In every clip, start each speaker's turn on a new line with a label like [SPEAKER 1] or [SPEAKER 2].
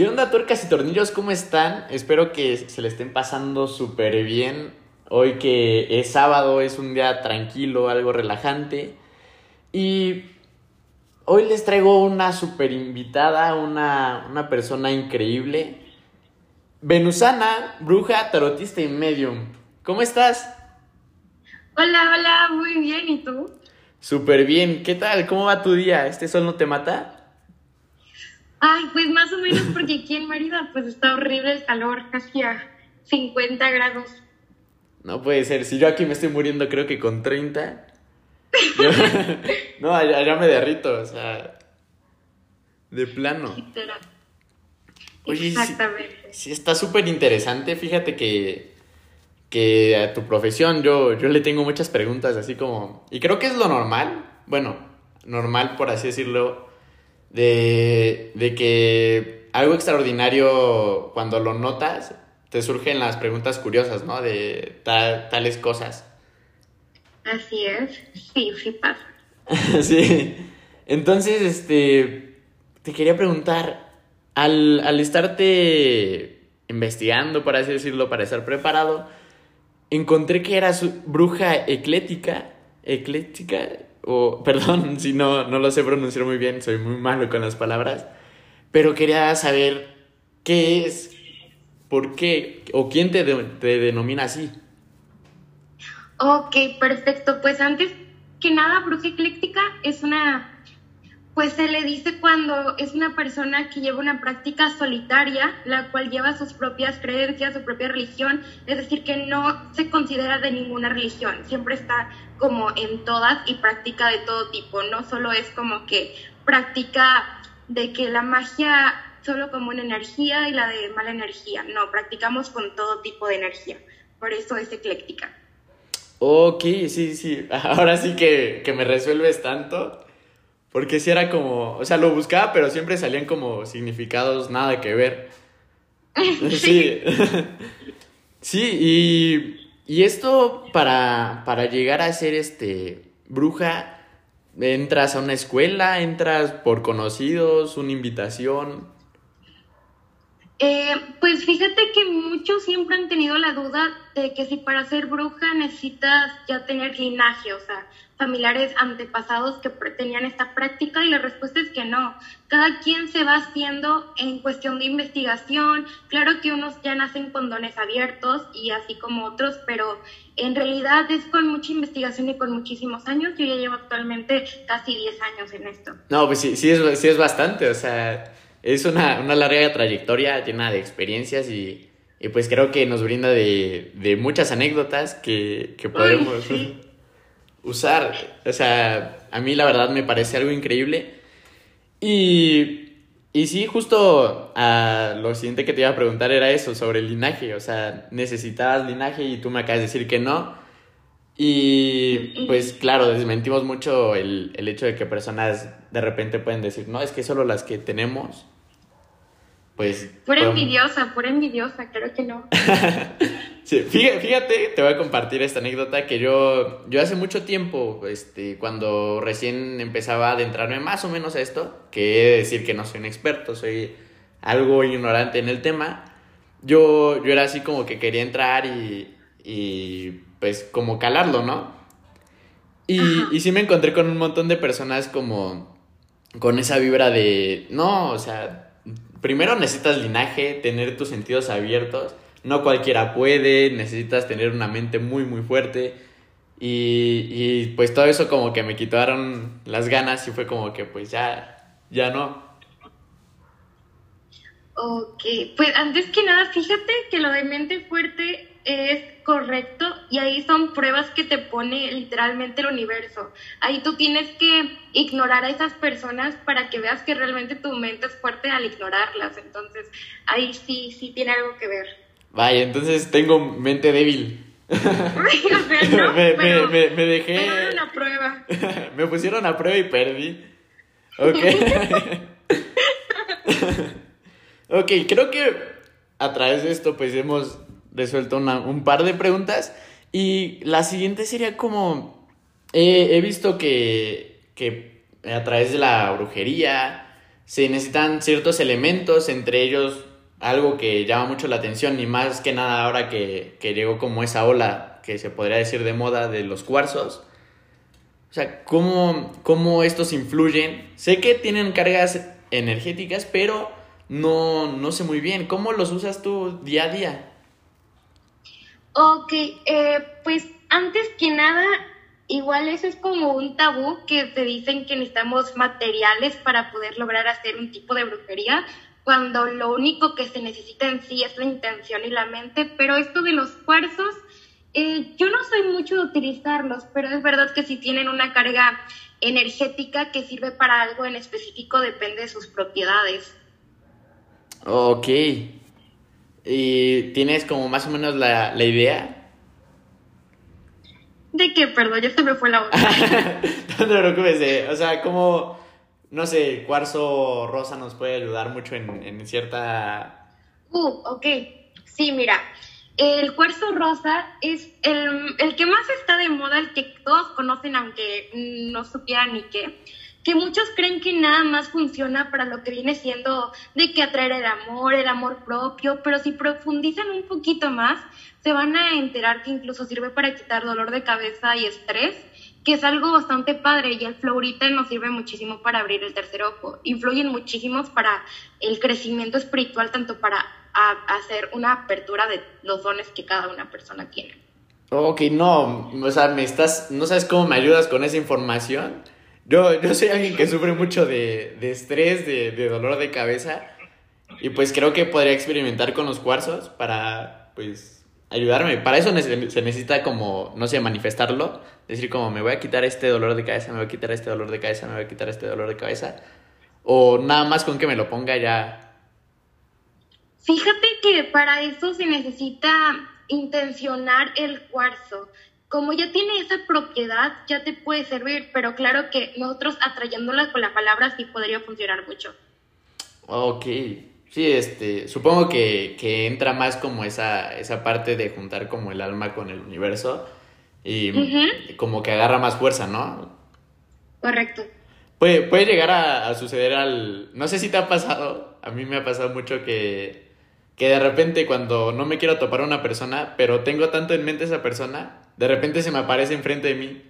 [SPEAKER 1] ¿Qué onda, tuercas y tornillos? ¿Cómo están? Espero que se le estén pasando súper bien. Hoy que es sábado, es un día tranquilo, algo relajante. Y hoy les traigo una súper invitada, una, una persona increíble. Venusana, bruja, tarotista y medium. ¿Cómo estás?
[SPEAKER 2] Hola, hola, muy bien. ¿Y tú?
[SPEAKER 1] Súper bien. ¿Qué tal? ¿Cómo va tu día? ¿Este sol no te mata?
[SPEAKER 2] Ay, pues más o menos porque aquí en Mérida pues está horrible el calor, casi a 50 grados.
[SPEAKER 1] No puede ser. Si yo aquí me estoy muriendo creo que con 30. no, allá, me derrito, o sea. De plano. Oye,
[SPEAKER 2] Exactamente.
[SPEAKER 1] Sí, sí está súper interesante. Fíjate que, que a tu profesión yo, yo le tengo muchas preguntas así como... Y creo que es lo normal. Bueno, normal por así decirlo de, de que algo extraordinario cuando lo notas, te surgen las preguntas curiosas, ¿no? De tales cosas.
[SPEAKER 2] Así es, sí, sí pasa.
[SPEAKER 1] sí. Entonces, este, te quería preguntar, al, al estarte investigando, por así decirlo, para estar preparado, encontré que eras bruja eclética, eclética, o perdón si no, no lo sé pronunciar muy bien, soy muy malo con las palabras, pero quería saber qué es, por qué o quién te, te denomina así.
[SPEAKER 2] Ok, perfecto. Pues antes que nada, bruja ecléctica es una pues se le dice cuando es una persona que lleva una práctica solitaria, la cual lleva sus propias creencias, su propia religión, es decir, que no se considera de ninguna religión, siempre está como en todas y práctica de todo tipo, no solo es como que práctica de que la magia solo como una energía y la de mala energía, no, practicamos con todo tipo de energía, por eso es ecléctica.
[SPEAKER 1] Ok, sí, sí, ahora sí que, que me resuelves tanto. Porque si era como, o sea, lo buscaba, pero siempre salían como significados nada que ver. Sí. sí, y, y esto para, para llegar a ser este bruja, entras a una escuela, entras por conocidos, una invitación.
[SPEAKER 2] Eh, pues fíjate que muchos siempre han tenido la duda de que si para ser bruja necesitas ya tener linaje, o sea, familiares antepasados que tenían esta práctica y la respuesta es que no. Cada quien se va haciendo en cuestión de investigación. Claro que unos ya nacen con dones abiertos y así como otros, pero en realidad es con mucha investigación y con muchísimos años. Yo ya llevo actualmente casi 10 años en esto.
[SPEAKER 1] No, pues sí, sí es, sí es bastante, o sea es una, una, larga trayectoria llena de experiencias y, y pues creo que nos brinda de, de muchas anécdotas que, que podemos usar. O sea, a mí la verdad me parece algo increíble. Y, y sí, justo a lo siguiente que te iba a preguntar era eso, sobre el linaje. O sea, necesitabas linaje y tú me acabas de decir que no. Y pues claro, desmentimos mucho el, el, hecho de que personas de repente pueden decir, no, es que solo las que tenemos, pues...
[SPEAKER 2] Pura envidiosa, pura envidiosa, creo que no.
[SPEAKER 1] sí, fíjate, te voy a compartir esta anécdota que yo, yo hace mucho tiempo, este, cuando recién empezaba a adentrarme más o menos a esto, que he de decir que no soy un experto, soy algo ignorante en el tema, yo, yo era así como que quería entrar y, y pues como calarlo, ¿no? Y, y sí me encontré con un montón de personas como con esa vibra de, no, o sea, primero necesitas linaje, tener tus sentidos abiertos, no cualquiera puede, necesitas tener una mente muy, muy fuerte. Y, y pues todo eso como que me quitaron las ganas y fue como que pues ya, ya no.
[SPEAKER 2] Ok, pues antes que nada, fíjate que lo de mente fuerte es correcto y ahí son pruebas que te pone literalmente el universo. Ahí tú tienes que ignorar a esas personas para que veas que realmente tu mente es fuerte al ignorarlas. Entonces, ahí sí, sí tiene algo que ver.
[SPEAKER 1] Vaya, entonces tengo mente débil. me, me, me, dejé.
[SPEAKER 2] Me pusieron a prueba.
[SPEAKER 1] me pusieron a prueba y perdí. Ok. ok, creo que a través de esto, pues hemos resuelto un par de preguntas. Y la siguiente sería como, he visto que, que a través de la brujería se necesitan ciertos elementos, entre ellos algo que llama mucho la atención, y más que nada ahora que, que llegó como esa ola que se podría decir de moda de los cuarzos. O sea, ¿cómo, cómo estos influyen? Sé que tienen cargas energéticas, pero no, no sé muy bien. ¿Cómo los usas tú día a día?
[SPEAKER 2] Ok, eh, pues antes que nada, igual eso es como un tabú que te dicen que necesitamos materiales para poder lograr hacer un tipo de brujería, cuando lo único que se necesita en sí es la intención y la mente, pero esto de los cuarzos, eh, yo no soy mucho de utilizarlos, pero es verdad que si tienen una carga energética que sirve para algo en específico, depende de sus propiedades.
[SPEAKER 1] Ok. ¿Y tienes como más o menos la, la idea?
[SPEAKER 2] ¿De qué? Perdón, ya se me fue la voz.
[SPEAKER 1] no te preocupes, o sea, como, no sé, cuarzo rosa nos puede ayudar mucho en, en cierta...
[SPEAKER 2] Uh, ok. Sí, mira, el cuarzo rosa es el, el, que más está de moda, el que todos conocen aunque no supieran ni qué que muchos creen que nada más funciona para lo que viene siendo de que atraer el amor, el amor propio, pero si profundizan un poquito más, se van a enterar que incluso sirve para quitar dolor de cabeza y estrés, que es algo bastante padre y el florita nos sirve muchísimo para abrir el tercer ojo. Influyen muchísimos para el crecimiento espiritual, tanto para hacer una apertura de los dones que cada una persona tiene.
[SPEAKER 1] Ok, no, o sea, me estás, no sabes cómo me ayudas con esa información. Yo, yo soy alguien que sufre mucho de, de estrés, de, de, dolor de cabeza. Y pues creo que podría experimentar con los cuarzos para, pues, ayudarme. Para eso se necesita como, no sé, manifestarlo. Decir como, me voy a quitar este dolor de cabeza, me voy a quitar este dolor de cabeza, me voy a quitar este dolor de cabeza. O nada más con que me lo ponga ya.
[SPEAKER 2] Fíjate que para eso se necesita intencionar el cuarzo como ya tiene esa propiedad, ya te puede servir, pero claro que nosotros atrayéndola con la palabra sí podría funcionar mucho.
[SPEAKER 1] Ok, sí, este, supongo que, que entra más como esa, esa parte de juntar como el alma con el universo y como que agarra más fuerza, ¿no?
[SPEAKER 2] Correcto.
[SPEAKER 1] Puede, puede llegar a, a, suceder al... No sé si te ha pasado, a mí me ha pasado mucho que, que de repente cuando no me quiero topar a una persona, pero tengo tanto en mente esa persona, de repente se me aparece enfrente de mí.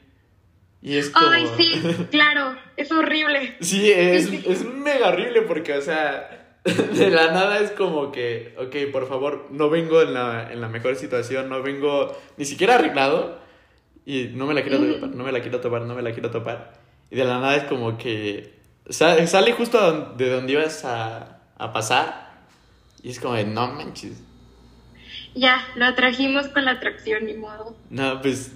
[SPEAKER 1] Y es como...
[SPEAKER 2] Ay, sí, claro, es horrible.
[SPEAKER 1] Sí, es, es mega horrible porque, o sea, de la nada es como que, ok, por favor, no vengo en la, en la mejor situación, no vengo ni siquiera arreglado y no me la quiero topar, no me la quiero topar, no me la quiero topar. Y de la nada es como que sale, sale justo de donde ibas a, a pasar y es como de, no manches
[SPEAKER 2] ya, lo atrajimos con la atracción, ni modo.
[SPEAKER 1] No, pues,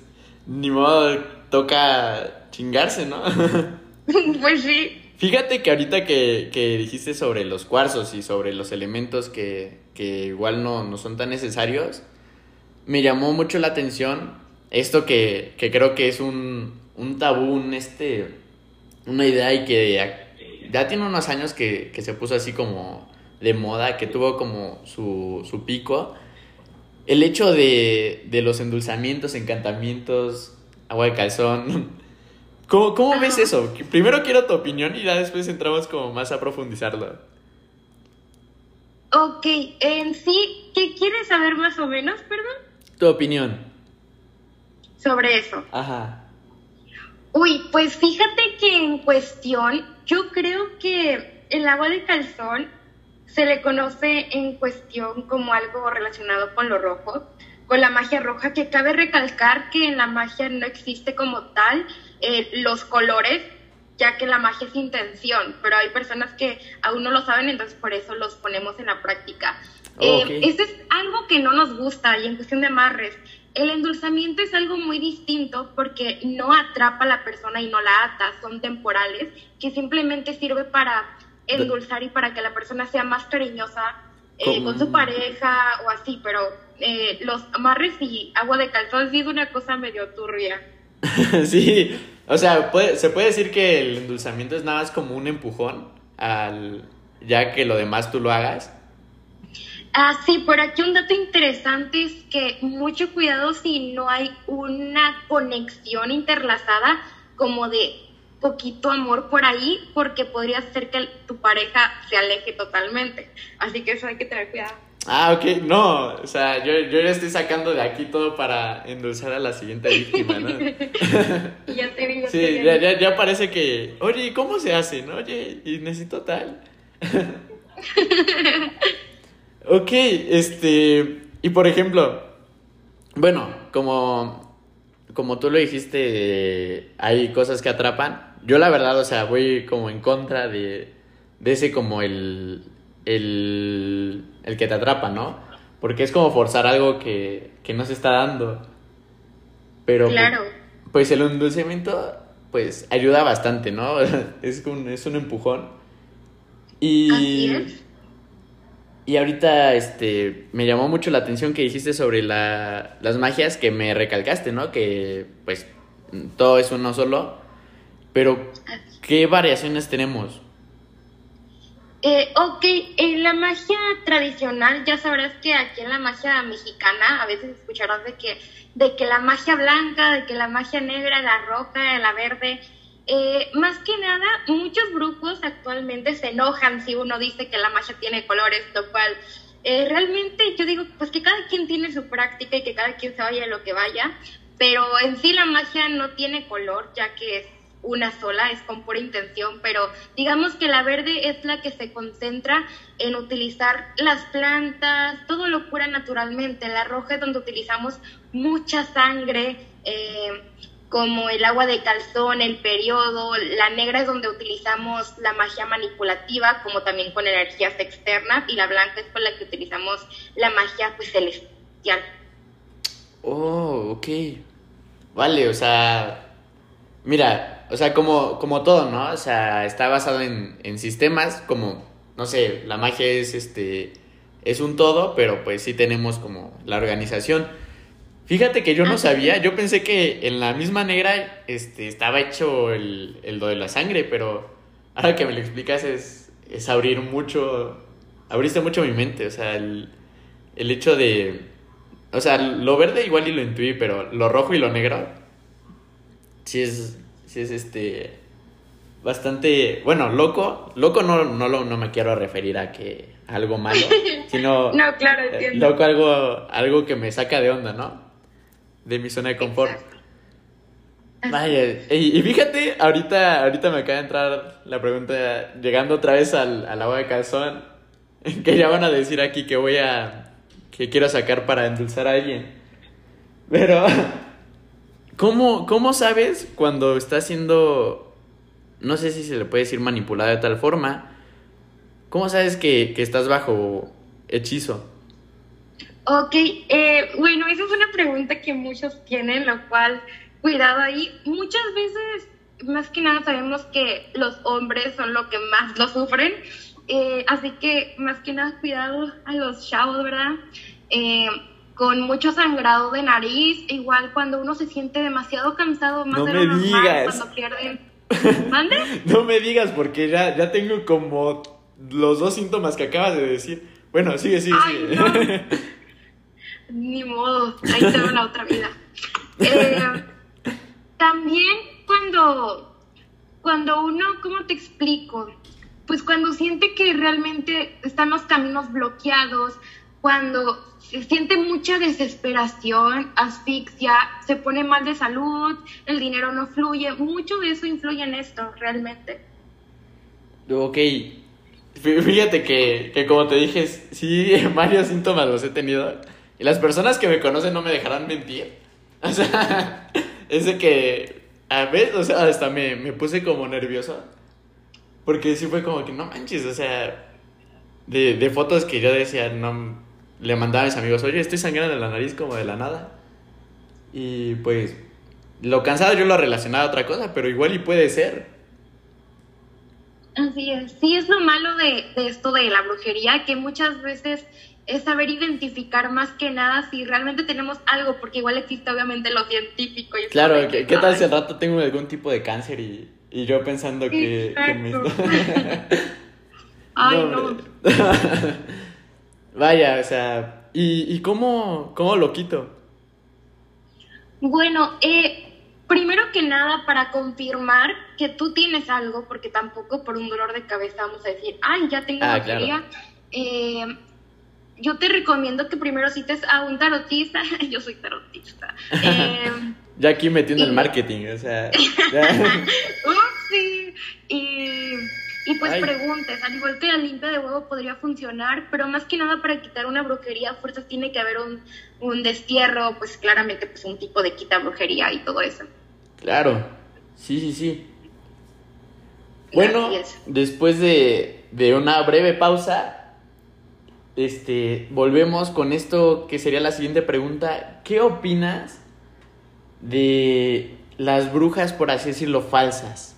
[SPEAKER 1] ni modo, toca chingarse, ¿no?
[SPEAKER 2] pues sí.
[SPEAKER 1] Fíjate que ahorita que, que, dijiste sobre los cuarzos y sobre los elementos que, que igual no, no, son tan necesarios, me llamó mucho la atención esto que, que creo que es un, un tabú, un este, una idea y que ya, ya tiene unos años que, que, se puso así como de moda, que tuvo como su, su pico, el hecho de, de los endulzamientos, encantamientos, agua de calzón. ¿Cómo, cómo ves eso? Primero quiero tu opinión y ya después entramos como más a profundizarlo.
[SPEAKER 2] Ok, en sí, ¿qué quieres saber más o menos, perdón?
[SPEAKER 1] Tu opinión.
[SPEAKER 2] Sobre eso.
[SPEAKER 1] Ajá.
[SPEAKER 2] Uy, pues fíjate que en cuestión, yo creo que el agua de calzón se le conoce en cuestión como algo relacionado con lo rojo, con la magia roja, que cabe recalcar que en la magia no existe como tal eh, los colores, ya que la magia es intención, pero hay personas que aún no lo saben, entonces por eso los ponemos en la práctica. Oh, eh, es algo que no nos gusta y en cuestión de amarres. El endulzamiento es algo muy distinto porque no atrapa a la persona y no la ata, son temporales, que simplemente sirve para endulzar y para que la persona sea más cariñosa eh, con su pareja o así, pero eh, los amarres y agua de calzón sí es una cosa medio turbia.
[SPEAKER 1] sí, o sea, se puede decir que el endulzamiento es nada más como un empujón al ya que lo demás tú lo hagas.
[SPEAKER 2] Ah, sí, por aquí un dato interesante es que mucho cuidado si no hay una conexión interlazada como de poquito amor por ahí porque podría ser que tu pareja se aleje totalmente. Así que eso hay que tener cuidado.
[SPEAKER 1] Ah, ok, no, o sea, yo, yo ya estoy sacando de aquí todo para endulzar a la siguiente víctima, ¿no?
[SPEAKER 2] ya te vi,
[SPEAKER 1] Sí, ya, ya, ya, parece que, oye, ¿cómo se hace? ¿No? Oye, y necesito tal. ok, este, y por ejemplo, bueno, como, como tú lo dijiste, hay cosas que atrapan. Yo la verdad, o sea, voy como en contra de, de ese como el, el, el que te atrapa, ¿no? Porque es como forzar algo que, que no se está dando. Pero
[SPEAKER 2] claro.
[SPEAKER 1] pues, el endulcimiento pues ayuda bastante, ¿no? es un, es un empujón. Y,
[SPEAKER 2] Así es.
[SPEAKER 1] y ahorita este, me llamó mucho la atención que dijiste sobre la, las magias que me recalcaste, ¿no? Que pues todo es uno solo. Pero, ¿qué variaciones tenemos?
[SPEAKER 2] Eh, ok, en la magia tradicional, ya sabrás que aquí en la magia mexicana a veces escucharás de que, de que la magia blanca, de que la magia negra, la roja, la verde, eh, más que nada, muchos grupos actualmente se enojan si uno dice que la magia tiene colores, lo cual eh, realmente yo digo, pues que cada quien tiene su práctica y que cada quien se vaya lo que vaya, pero en sí la magia no tiene color, ya que es una sola, es con pura intención, pero digamos que la verde es la que se concentra en utilizar las plantas, todo lo cura naturalmente, la roja es donde utilizamos mucha sangre, eh, como el agua de calzón, el periodo, la negra es donde utilizamos la magia manipulativa, como también con energías externas, y la blanca es con la que utilizamos la magia pues, celestial.
[SPEAKER 1] Oh, ok. Vale, o sea, mira, o sea, como, como todo, ¿no? O sea, está basado en, en sistemas, como, no sé, la magia es este, es un todo, pero pues sí tenemos como la organización. Fíjate que yo no sabía, yo pensé que en la misma negra este, estaba hecho el, el do de la sangre, pero ahora que me lo explicas es, es abrir mucho, abriste mucho mi mente, o sea, el, el hecho de, o sea, lo verde igual y lo intuí, pero lo rojo y lo negro, sí es, sí es este, bastante, bueno, loco, loco no, no, lo, no me quiero referir a que algo malo, sino
[SPEAKER 2] no, claro,
[SPEAKER 1] eh,
[SPEAKER 2] entiendo.
[SPEAKER 1] loco algo, algo que me saca de onda, ¿no? De mi zona de confort. Vaya, y, y fíjate, ahorita, ahorita me acaba de entrar la pregunta, llegando otra vez al, al agua de calzón, que ya van a decir aquí que voy a, que quiero sacar para endulzar a alguien. Pero, ¿cómo, cómo sabes cuando está siendo, no sé si se le puede decir manipulada de tal forma, cómo sabes que, que estás bajo hechizo?
[SPEAKER 2] Ok, eh, bueno, esa es una pregunta que muchos tienen, lo cual, cuidado ahí. Muchas veces, más que nada, sabemos que los hombres son lo que más lo sufren, eh, así que más que nada, cuidado a los chavos, ¿verdad? Eh, con mucho sangrado de nariz, igual cuando uno se siente demasiado cansado, más
[SPEAKER 1] No
[SPEAKER 2] de lo normal,
[SPEAKER 1] digas.
[SPEAKER 2] cuando pierden. ¿Mande?
[SPEAKER 1] No me digas porque ya, ya tengo como los dos síntomas que acabas de decir. Bueno, sigue, sigue,
[SPEAKER 2] Ay,
[SPEAKER 1] sigue.
[SPEAKER 2] no. Ni modo, ahí te va la otra vida. Eh, también cuando, cuando uno, ¿cómo te explico? Pues cuando siente que realmente están los caminos bloqueados, cuando se siente mucha desesperación, asfixia, se pone mal de salud, el dinero no fluye, mucho de eso influye en esto, realmente.
[SPEAKER 1] Ok. Fí- Fíjate que, que como te dije, sí, varios síntomas los he tenido. Y las personas que me conocen no me dejarán mentir. O sea, es de que, a ver, o sea, hasta me, me puse como nervioso. Porque sí fue como que, no manches, o sea, de, de fotos que yo decía, no, le mandaba a mis amigos, oye, estoy sangrando de la nariz como de la nada. Y pues, lo cansado yo lo relacionaba a otra cosa, pero igual y puede ser.
[SPEAKER 2] Así es. Sí, es lo malo de, de esto de la brujería, que muchas veces es saber identificar más que nada si realmente tenemos algo, porque igual existe obviamente lo científico. Y
[SPEAKER 1] Claro,
[SPEAKER 2] de
[SPEAKER 1] ¿qué, qué tal si al rato tengo algún tipo de cáncer y, y yo pensando que, que me...
[SPEAKER 2] Ay, no.
[SPEAKER 1] Vaya, o sea, ¿y, y cómo, cómo lo quito?
[SPEAKER 2] Bueno, eh, primero que nada, para confirmar que tú tienes algo, porque tampoco por un dolor de cabeza vamos a decir, ay, ya tengo
[SPEAKER 1] Ah,
[SPEAKER 2] brujería. Eh, yo te recomiendo que primero cites a un tarotista. yo soy tarotista. Eh,
[SPEAKER 1] Ya aquí metiendo el marketing, o sea. ya.
[SPEAKER 2] Upsi. Y, y pues
[SPEAKER 1] Ay.
[SPEAKER 2] preguntes, al igual que la limpia de huevo podría funcionar, pero más que nada para quitar una brujería, a fuerzas tiene que haber un, un destierro, pues claramente pues un tipo de quita brujería y todo eso.
[SPEAKER 1] Claro, sí, sí, sí. Bueno, después de, de una breve pausa, este, volvemos con esto que sería la siguiente pregunta. ¿Qué opinas de las brujas, por así decirlo, falsas?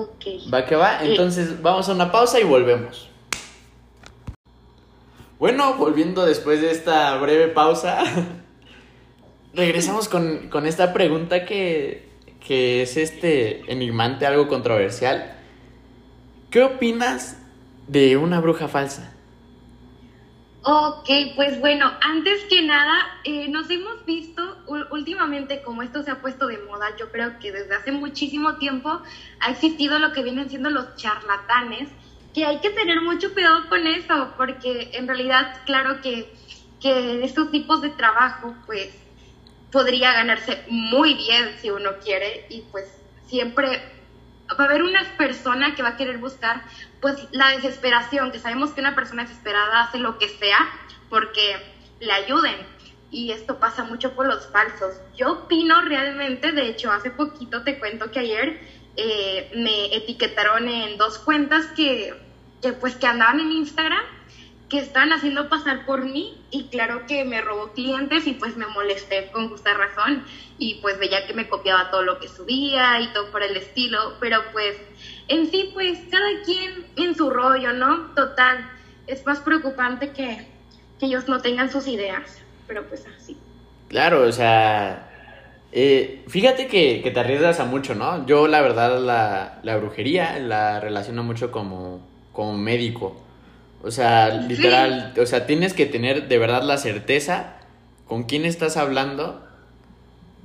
[SPEAKER 2] Ok.
[SPEAKER 1] ¿Va que va?
[SPEAKER 2] Sí.
[SPEAKER 1] Entonces vamos a una pausa y volvemos. Bueno, volviendo después de esta breve pausa, regresamos con, con esta pregunta que, que es este enigmante, algo controversial. ¿Qué opinas de una bruja falsa?
[SPEAKER 2] Ok, pues bueno, antes que nada, eh, nos hemos visto últimamente como esto se ha puesto de moda, yo creo que desde hace muchísimo tiempo ha existido lo que vienen siendo los charlatanes, que hay que tener mucho cuidado con eso, porque en realidad, claro que, que estos tipos de trabajo, pues podría ganarse muy bien si uno quiere y pues siempre va a haber una persona que va a querer buscar pues la desesperación, que sabemos que una persona desesperada hace lo que sea porque le ayuden y esto pasa mucho por los falsos. Yo opino realmente, de hecho hace poquito te cuento que ayer eh, me etiquetaron en dos cuentas que, que pues que andaban en Instagram que estaban haciendo pasar por mí y claro que me robó clientes y pues me molesté con justa razón y pues veía que me copiaba todo lo que subía y todo por el estilo, pero pues en sí pues cada quien en su rollo, ¿no? Total, es más preocupante que, que ellos no tengan sus ideas, pero pues así.
[SPEAKER 1] Claro, o sea, eh, fíjate que, que te arriesgas a mucho, ¿no? Yo la verdad la, la brujería la relaciono mucho como, como médico. O sea, literal, o sea, tienes que tener de verdad la certeza con quién estás hablando,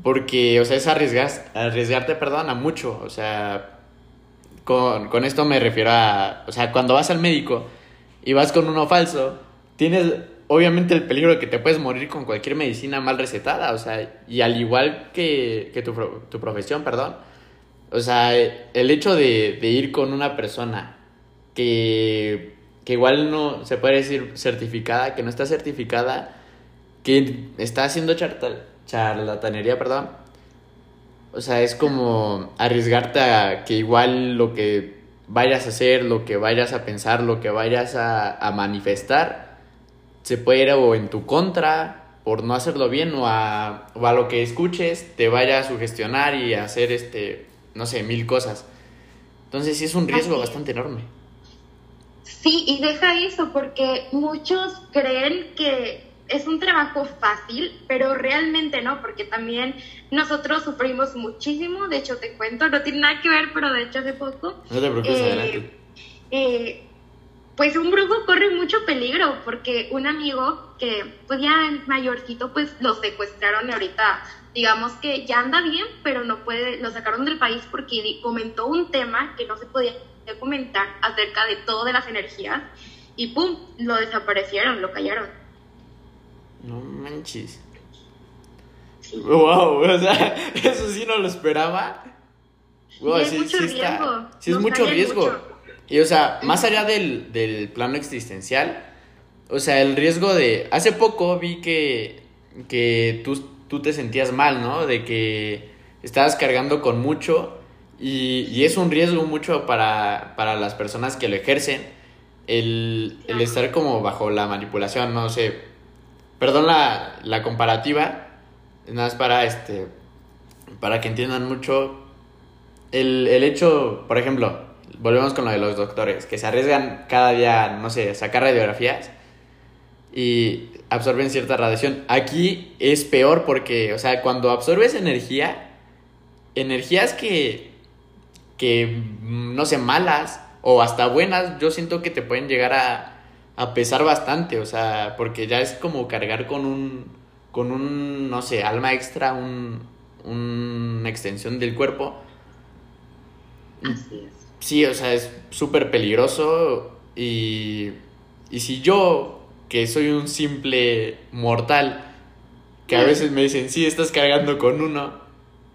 [SPEAKER 1] porque, o sea, es arriesgas, arriesgarte, perdón, a mucho. O sea, con, con esto me refiero a, o sea, cuando vas al médico y vas con uno falso, tienes obviamente el peligro de que te puedes morir con cualquier medicina mal recetada, o sea, y al igual que, que tu, tu profesión, perdón, o sea, el hecho de, de ir con una persona que, que igual no se puede decir certificada, que no está certificada, que está haciendo charlatanería, perdón, o sea, es como arriesgarte a que igual lo que vayas a hacer, lo que vayas a pensar, lo que vayas a, a manifestar, se puede ir o en tu contra por no hacerlo bien o a, o a lo que escuches te vaya a sugestionar y a hacer este, no sé, mil cosas. Entonces sí es un riesgo
[SPEAKER 2] Así
[SPEAKER 1] bastante enorme.
[SPEAKER 2] Sí, y deja eso, porque muchos creen que es un trabajo fácil, pero realmente no, porque también nosotros sufrimos muchísimo, de hecho te cuento, no tiene nada que ver, pero de hecho hace poco,
[SPEAKER 1] No te preocupes,
[SPEAKER 2] Eh,
[SPEAKER 1] adelante.
[SPEAKER 2] eh, pues un brujo corre mucho peligro, porque un amigo que pues ya es mayorcito, pues lo secuestraron ahorita, digamos que ya anda bien, pero no puede, lo sacaron del país porque comentó un tema que no se podía comentar acerca de todo de las energías y pum, lo desaparecieron, lo callaron.
[SPEAKER 1] No manches. Wow, o sea, eso sí no lo esperaba. Wow,
[SPEAKER 2] es mucho riesgo,
[SPEAKER 1] sí es mucho riesgo.
[SPEAKER 2] mucho.
[SPEAKER 1] Y o sea, más allá del, del plano existencial, o sea, el riesgo de... Hace poco vi que, que tú, tú te sentías mal, ¿no? De que estabas cargando con mucho y, y es un riesgo mucho para, para las personas que lo ejercen el, el estar como bajo la manipulación, no sé. Perdón la, la comparativa, nada más para este para que entiendan mucho el, el hecho, por ejemplo, volvemos con lo de los doctores, que se arriesgan cada día, no sé, a sacar radiografías y absorben cierta radiación. Aquí es peor porque, o sea, cuando absorbes energía, energías que, que mm, no sé, malas o hasta buenas, yo siento que te pueden llegar a, a pesar bastante, o sea, porque ya es como cargar con un, con un, no sé, alma extra, un, una extensión del cuerpo.
[SPEAKER 2] Así es.
[SPEAKER 1] Sí, o sea, es súper peligroso y, y si yo, que soy un simple mortal, que a veces me dicen, sí, estás cargando con uno,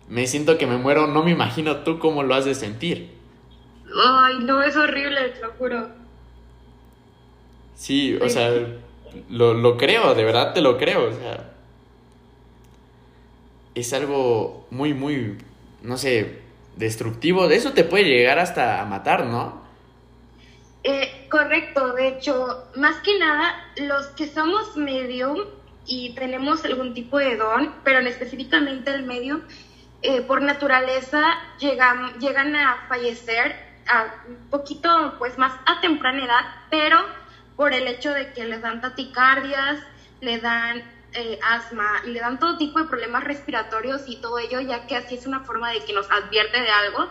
[SPEAKER 1] me siento que me muero, no me imagino tú cómo lo has de sentir.
[SPEAKER 2] Ay, no, es horrible, te lo juro.
[SPEAKER 1] Sí, o sea, lo, lo creo, de verdad te lo creo, o sea. Es algo muy, muy, no sé, destructivo. De eso te puede llegar hasta a matar, ¿no?
[SPEAKER 2] Eh, correcto, de hecho, más que nada, los que somos medium y tenemos algún tipo de don, pero en específicamente el medium, eh, por naturaleza llegan, llegan a fallecer a un poquito pues más a temprana edad, pero por el hecho de que les dan taticardias, le dan eh, asma le dan todo tipo de problemas respiratorios y todo ello, ya que así es una forma de que nos advierte de algo,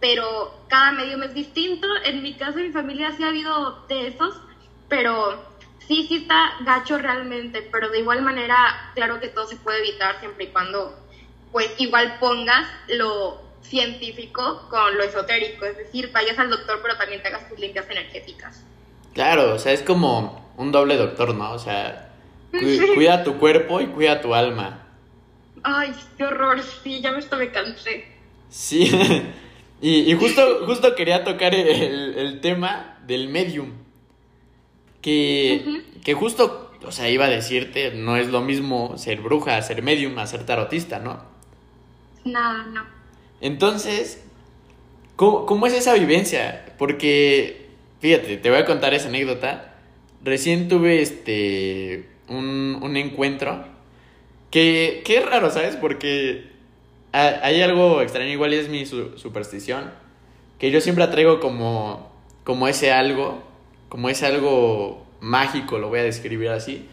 [SPEAKER 2] pero cada medium es distinto. En mi caso, en mi familia sí ha habido de esos, pero sí, sí está gacho realmente, pero de igual manera, claro que todo se puede evitar siempre y cuando, pues igual pongas lo científico con lo esotérico, es decir, vayas al doctor, pero también te hagas tus limpias energéticas.
[SPEAKER 1] Claro, o sea, es como un doble doctor, ¿no? O sea, cu- cuida tu cuerpo y cuida tu alma.
[SPEAKER 2] Ay, qué horror, sí, ya me esto me cansé.
[SPEAKER 1] Sí, y, y justo, justo quería tocar el, el tema del medium. Que, que justo, o sea, iba a decirte, no es lo mismo ser bruja, ser medium, a ser tarotista, ¿no?
[SPEAKER 2] Nada, no.
[SPEAKER 1] Entonces, ¿cómo, cómo es esa vivencia? Porque, fíjate, te voy a contar esa anécdota. Recién tuve este un, un encuentro que, que es raro, ¿sabes? Porque ha- hay algo extraño, igual es mi su- superstición, que yo siempre atraigo como, como ese algo, como ese algo mágico, lo voy a describir así,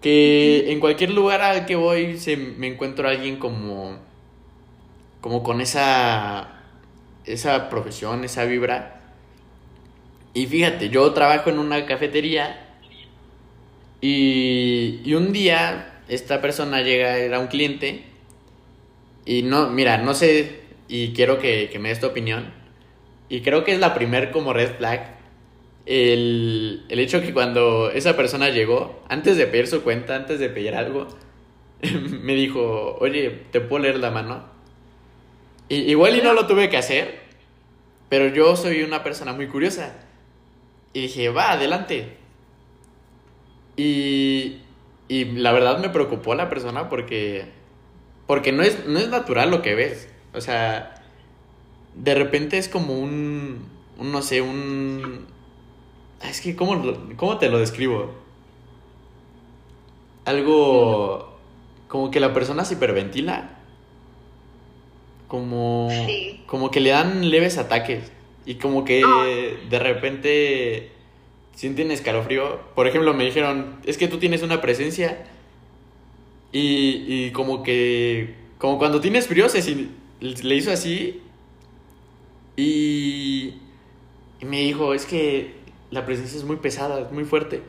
[SPEAKER 1] que en cualquier lugar al que voy se, me encuentro a alguien como, como con esa, esa profesión, esa vibra. Y fíjate, yo trabajo en una cafetería y, y un día esta persona llega, era un cliente, y no, mira, no sé, y quiero que, que me des tu opinión, y creo que es la primer como red flag, el, el hecho que cuando esa persona llegó, antes de pedir su cuenta, antes de pedir algo, me dijo, oye, ¿te puedo leer la mano? Y, igual y no lo tuve que hacer, pero yo soy una persona muy curiosa. Y dije, va, adelante. Y, y la verdad me preocupó la persona porque, porque no, es, no es natural lo que ves. O sea, de repente es como un, un no sé, un... Es que, ¿cómo, ¿cómo te lo describo? Algo como que la persona se hiperventila. Como,
[SPEAKER 2] Sí.
[SPEAKER 1] como que le dan leves ataques. Y como que de repente sienten escalofrío. Por ejemplo, me dijeron, es que tú tienes una presencia. Y, y como que, como cuando tienes frío, se, le hizo así. Y, y me dijo, es que la presencia es muy pesada, es muy fuerte.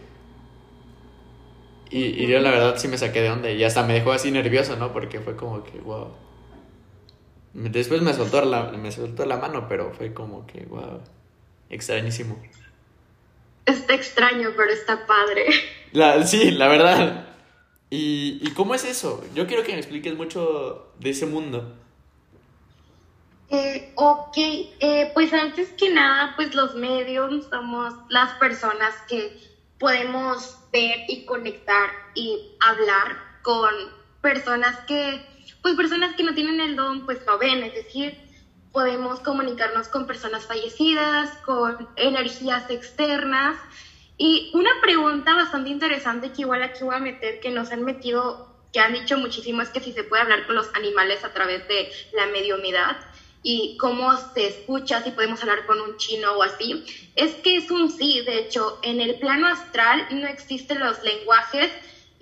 [SPEAKER 1] Y, y yo la verdad sí me saqué de onda y hasta me dejó así nervioso, ¿no? Porque fue como que, wow. Después me soltó la, me soltó la mano, pero fue como que, wow, extrañísimo.
[SPEAKER 2] Está extraño, pero está padre.
[SPEAKER 1] La, sí, la verdad. ¿Y, ¿Y cómo es eso? Yo quiero que me expliques mucho de ese mundo.
[SPEAKER 2] Eh, ok, eh, pues antes que nada, pues los mediums somos las personas que podemos ver y conectar y hablar con personas que, pues personas que no tienen el don, pues lo ven, es decir, podemos comunicarnos con personas fallecidas, con energías externas. Y una pregunta bastante interesante que igual aquí voy a meter, que nos han metido, que han dicho muchísimo, es que si se puede hablar con los animales a través de la mediumidad y cómo se escucha, si podemos hablar con un chino o así, es que es un sí, de hecho, en el plano astral no existen los lenguajes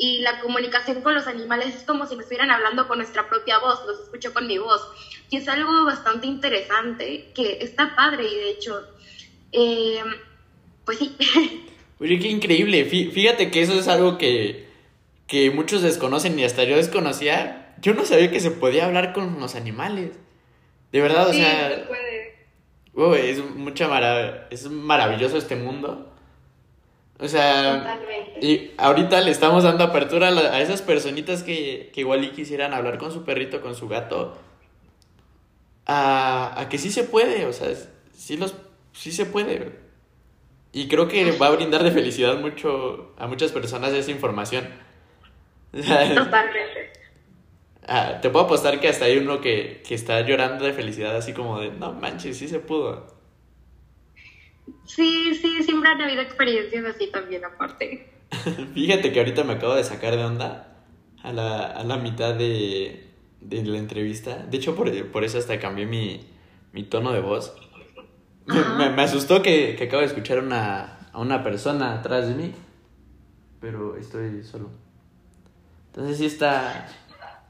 [SPEAKER 2] y la comunicación con los animales es como si me estuvieran hablando con nuestra propia voz, los escucho con mi voz. Y es algo bastante interesante, que está padre y de hecho, eh, pues sí.
[SPEAKER 1] Oye, qué increíble. Fí- Fíjate que eso es algo que, que muchos desconocen y hasta yo desconocía. yo no sabía que se podía hablar con los animales. De verdad, o
[SPEAKER 2] Sí,
[SPEAKER 1] sea,
[SPEAKER 2] se puede.
[SPEAKER 1] Uy, es mucha mara- es maravilloso este mundo. O sea,
[SPEAKER 2] Totalmente.
[SPEAKER 1] y ahorita le estamos dando apertura a, la- a esas personitas que, que igual y quisieran hablar con su perrito, con su gato. A, a que sí se puede, o sea, sí, los, sí se puede. Y creo que va a brindar de felicidad mucho a muchas personas esa información.
[SPEAKER 2] Totalmente.
[SPEAKER 1] ah, te puedo apostar que hasta hay uno que, que está llorando de felicidad, así como de, no manches, sí se pudo.
[SPEAKER 2] Sí, sí, siempre han habido experiencias así también aparte.
[SPEAKER 1] Fíjate que ahorita me acabo de sacar de onda a la, a la mitad de, de la entrevista. De hecho, por, por eso hasta cambié mi, mi tono de voz. Me, me- me asustó que, que acabo de escuchar una, a una persona atrás de mí, pero estoy solo. Entonces sí está...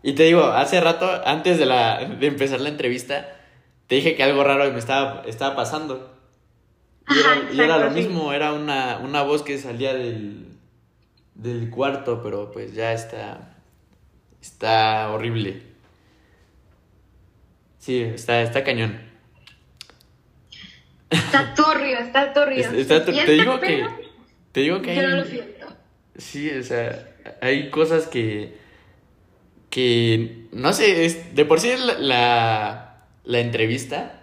[SPEAKER 1] Y te digo, hace rato, antes de, la, de empezar la entrevista, te dije que algo raro me estaba, estaba pasando. Y era,
[SPEAKER 2] Ajá,
[SPEAKER 1] y era lo mismo, era una, una voz que salía del, del cuarto, pero pues ya está, está horrible. Sí, está, está cañón.
[SPEAKER 2] Está turbio, está turbio.
[SPEAKER 1] Está- te digo que, te digo que
[SPEAKER 2] Yo no lo siento.
[SPEAKER 1] sí, o sea, hay cosas que, que, no sé, es, de por sí la, la, la entrevista.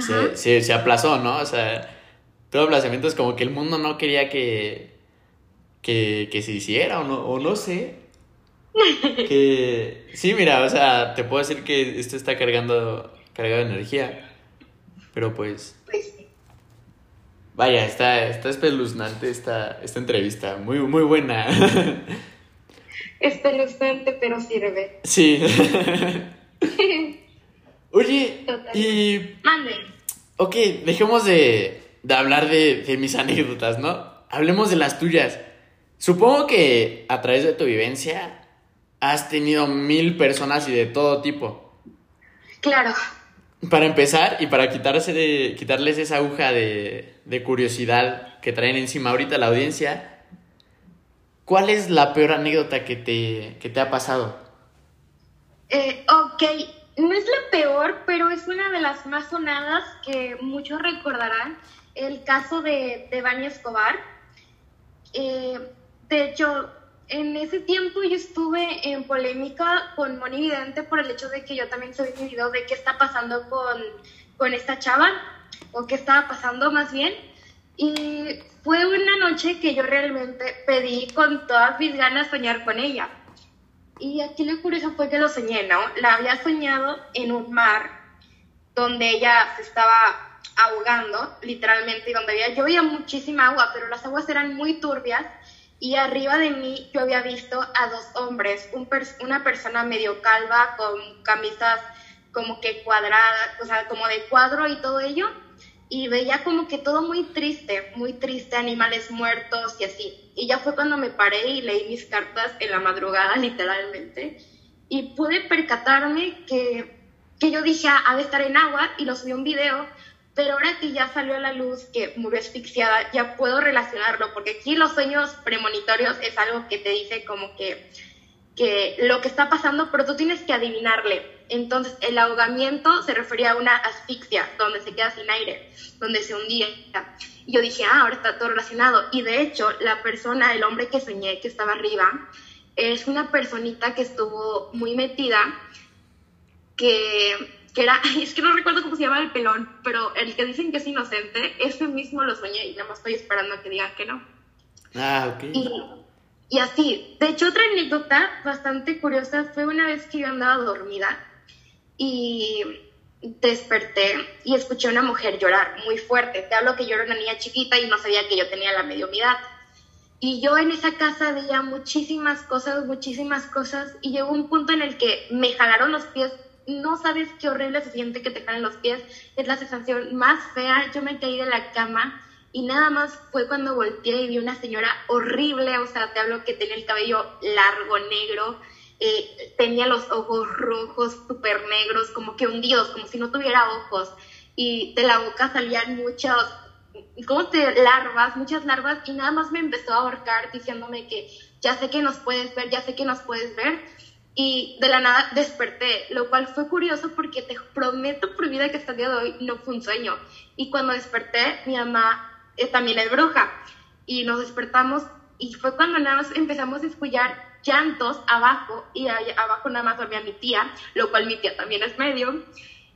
[SPEAKER 1] Se, se, se aplazó, ¿no? O sea, todo aplazamiento es como que el mundo no quería que, que, que se hiciera o no, o no sé. Que sí, mira, o sea, te puedo decir que esto está cargando, cargado de energía, pero pues,
[SPEAKER 2] Pues sí.
[SPEAKER 1] vaya, está, está espeluznante esta, esta entrevista, muy, muy buena.
[SPEAKER 2] Espeluznante, pero sirve.
[SPEAKER 1] Sí. Oye, y
[SPEAKER 2] Mande.
[SPEAKER 1] Ok, dejemos de, de hablar de, de mis anécdotas, ¿no? Hablemos de las tuyas. Supongo que a través de tu vivencia has tenido mil personas y de todo tipo.
[SPEAKER 2] Claro.
[SPEAKER 1] Para empezar y para quitarse de, quitarles esa aguja de, de curiosidad que traen encima ahorita la audiencia, ¿cuál es la peor anécdota que te, que te ha pasado?
[SPEAKER 2] Eh, ok, no es la peor, pero es una de las más sonadas que muchos recordarán, el caso de, de Escobar. Eh, de hecho, en ese tiempo yo estuve en polémica con Moni Vidente por el hecho de que yo también subí mi video de qué está pasando con, con esta chava, o qué estaba pasando más bien. Y fue una noche que yo realmente pedí con todas mis ganas soñar con ella. Y aquí lo curioso fue que lo soñé, ¿no? La había soñado en un mar donde ella se estaba ahogando, literalmente, y donde había, yo veía muchísima agua, pero las aguas eran muy turbias, y arriba de mí yo había visto a dos hombres, una persona medio calva con camisas como que cuadradas, o sea, como de cuadro y todo ello, y veía como que todo muy triste, muy triste, animales muertos y así. Y ya fue cuando me paré y leí mis cartas en la madrugada, literalmente, y pude percatarme que, que yo dije, ah, ha de estar en agua, y lo subí un video, pero ahora que ya salió a la luz que murió asfixiada, ya puedo relacionarlo, porque aquí los sueños premonitorios es algo que te dice como que, que lo que está pasando, pero tú tienes que adivinarle. Entonces, el ahogamiento se refería a una asfixia, donde se queda sin aire, donde se hundía. Y yo dije, ah, ahora está todo relacionado. Y de hecho, la persona, el hombre que soñé que estaba arriba, es una personita que estuvo muy metida, que, que era, es que no recuerdo cómo se llama el pelón, pero el que dicen que es inocente, ese mismo lo soñé y nada más estoy esperando a que digan que no.
[SPEAKER 1] Ah, ok.
[SPEAKER 2] Y, y así, de hecho otra anécdota bastante curiosa fue una vez que yo andaba dormida y desperté y escuché a una mujer llorar muy fuerte. Te hablo que yo era una niña chiquita y no sabía que yo tenía la mediumidad. Y yo en esa casa veía muchísimas cosas, muchísimas cosas y llegó un punto en el que me jalaron los pies. No sabes qué horrible se siente que te jalen los pies. Es la sensación más fea. Yo me caí de la cama y nada más fue cuando volteé y vi una señora horrible. O sea, te hablo que tenía el cabello largo, negro, eh, tenía los ojos rojos, súper negros, como que hundidos, como si no tuviera ojos. Y de la boca salían muchos, ¿cómo te? Larvas, muchas larvas. Y nada más me empezó a ahorcar diciéndome que ya sé que nos puedes ver, ya sé que nos puedes ver. y de la nada desperté, lo cual fue curioso porque te prometo por vida que hasta el día de hoy no fue un sueño. Y cuando desperté, mi mamá eh, también es bruja y nos despertamos y fue cuando nada más empezamos a escuchar llantos abajo y abajo nada más dormía mi tía, lo cual mi tía también es medio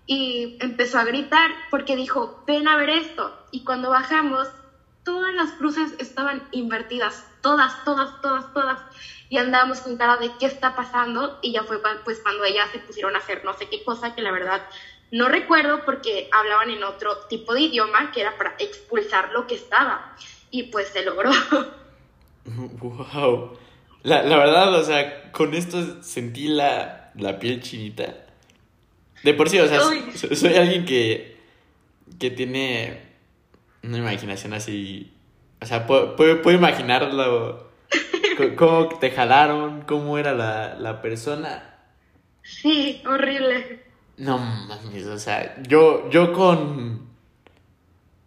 [SPEAKER 2] y empezó a gritar porque dijo, ven a ver esto. Y cuando bajamos, todas las cruces estaban invertidas, todas, todas, todas, todas. Y andábamos con cara de qué está pasando y ya fue pues cuando ellas se pusieron a hacer no sé qué cosa que la verdad no recuerdo porque hablaban en otro tipo de idioma que era para expulsar lo que estaba. Y pues se logró.
[SPEAKER 1] Wow. La, la verdad, o sea, con esto sentí la, la piel chinita. De por sí, o sea, soy, alguien que, que tiene una imaginación así. O sea, puedo, puedo, imaginarlo. cómo te jalaron, cómo era la, la persona.
[SPEAKER 2] Sí, horrible.
[SPEAKER 1] No mames, o sea, yo, yo con.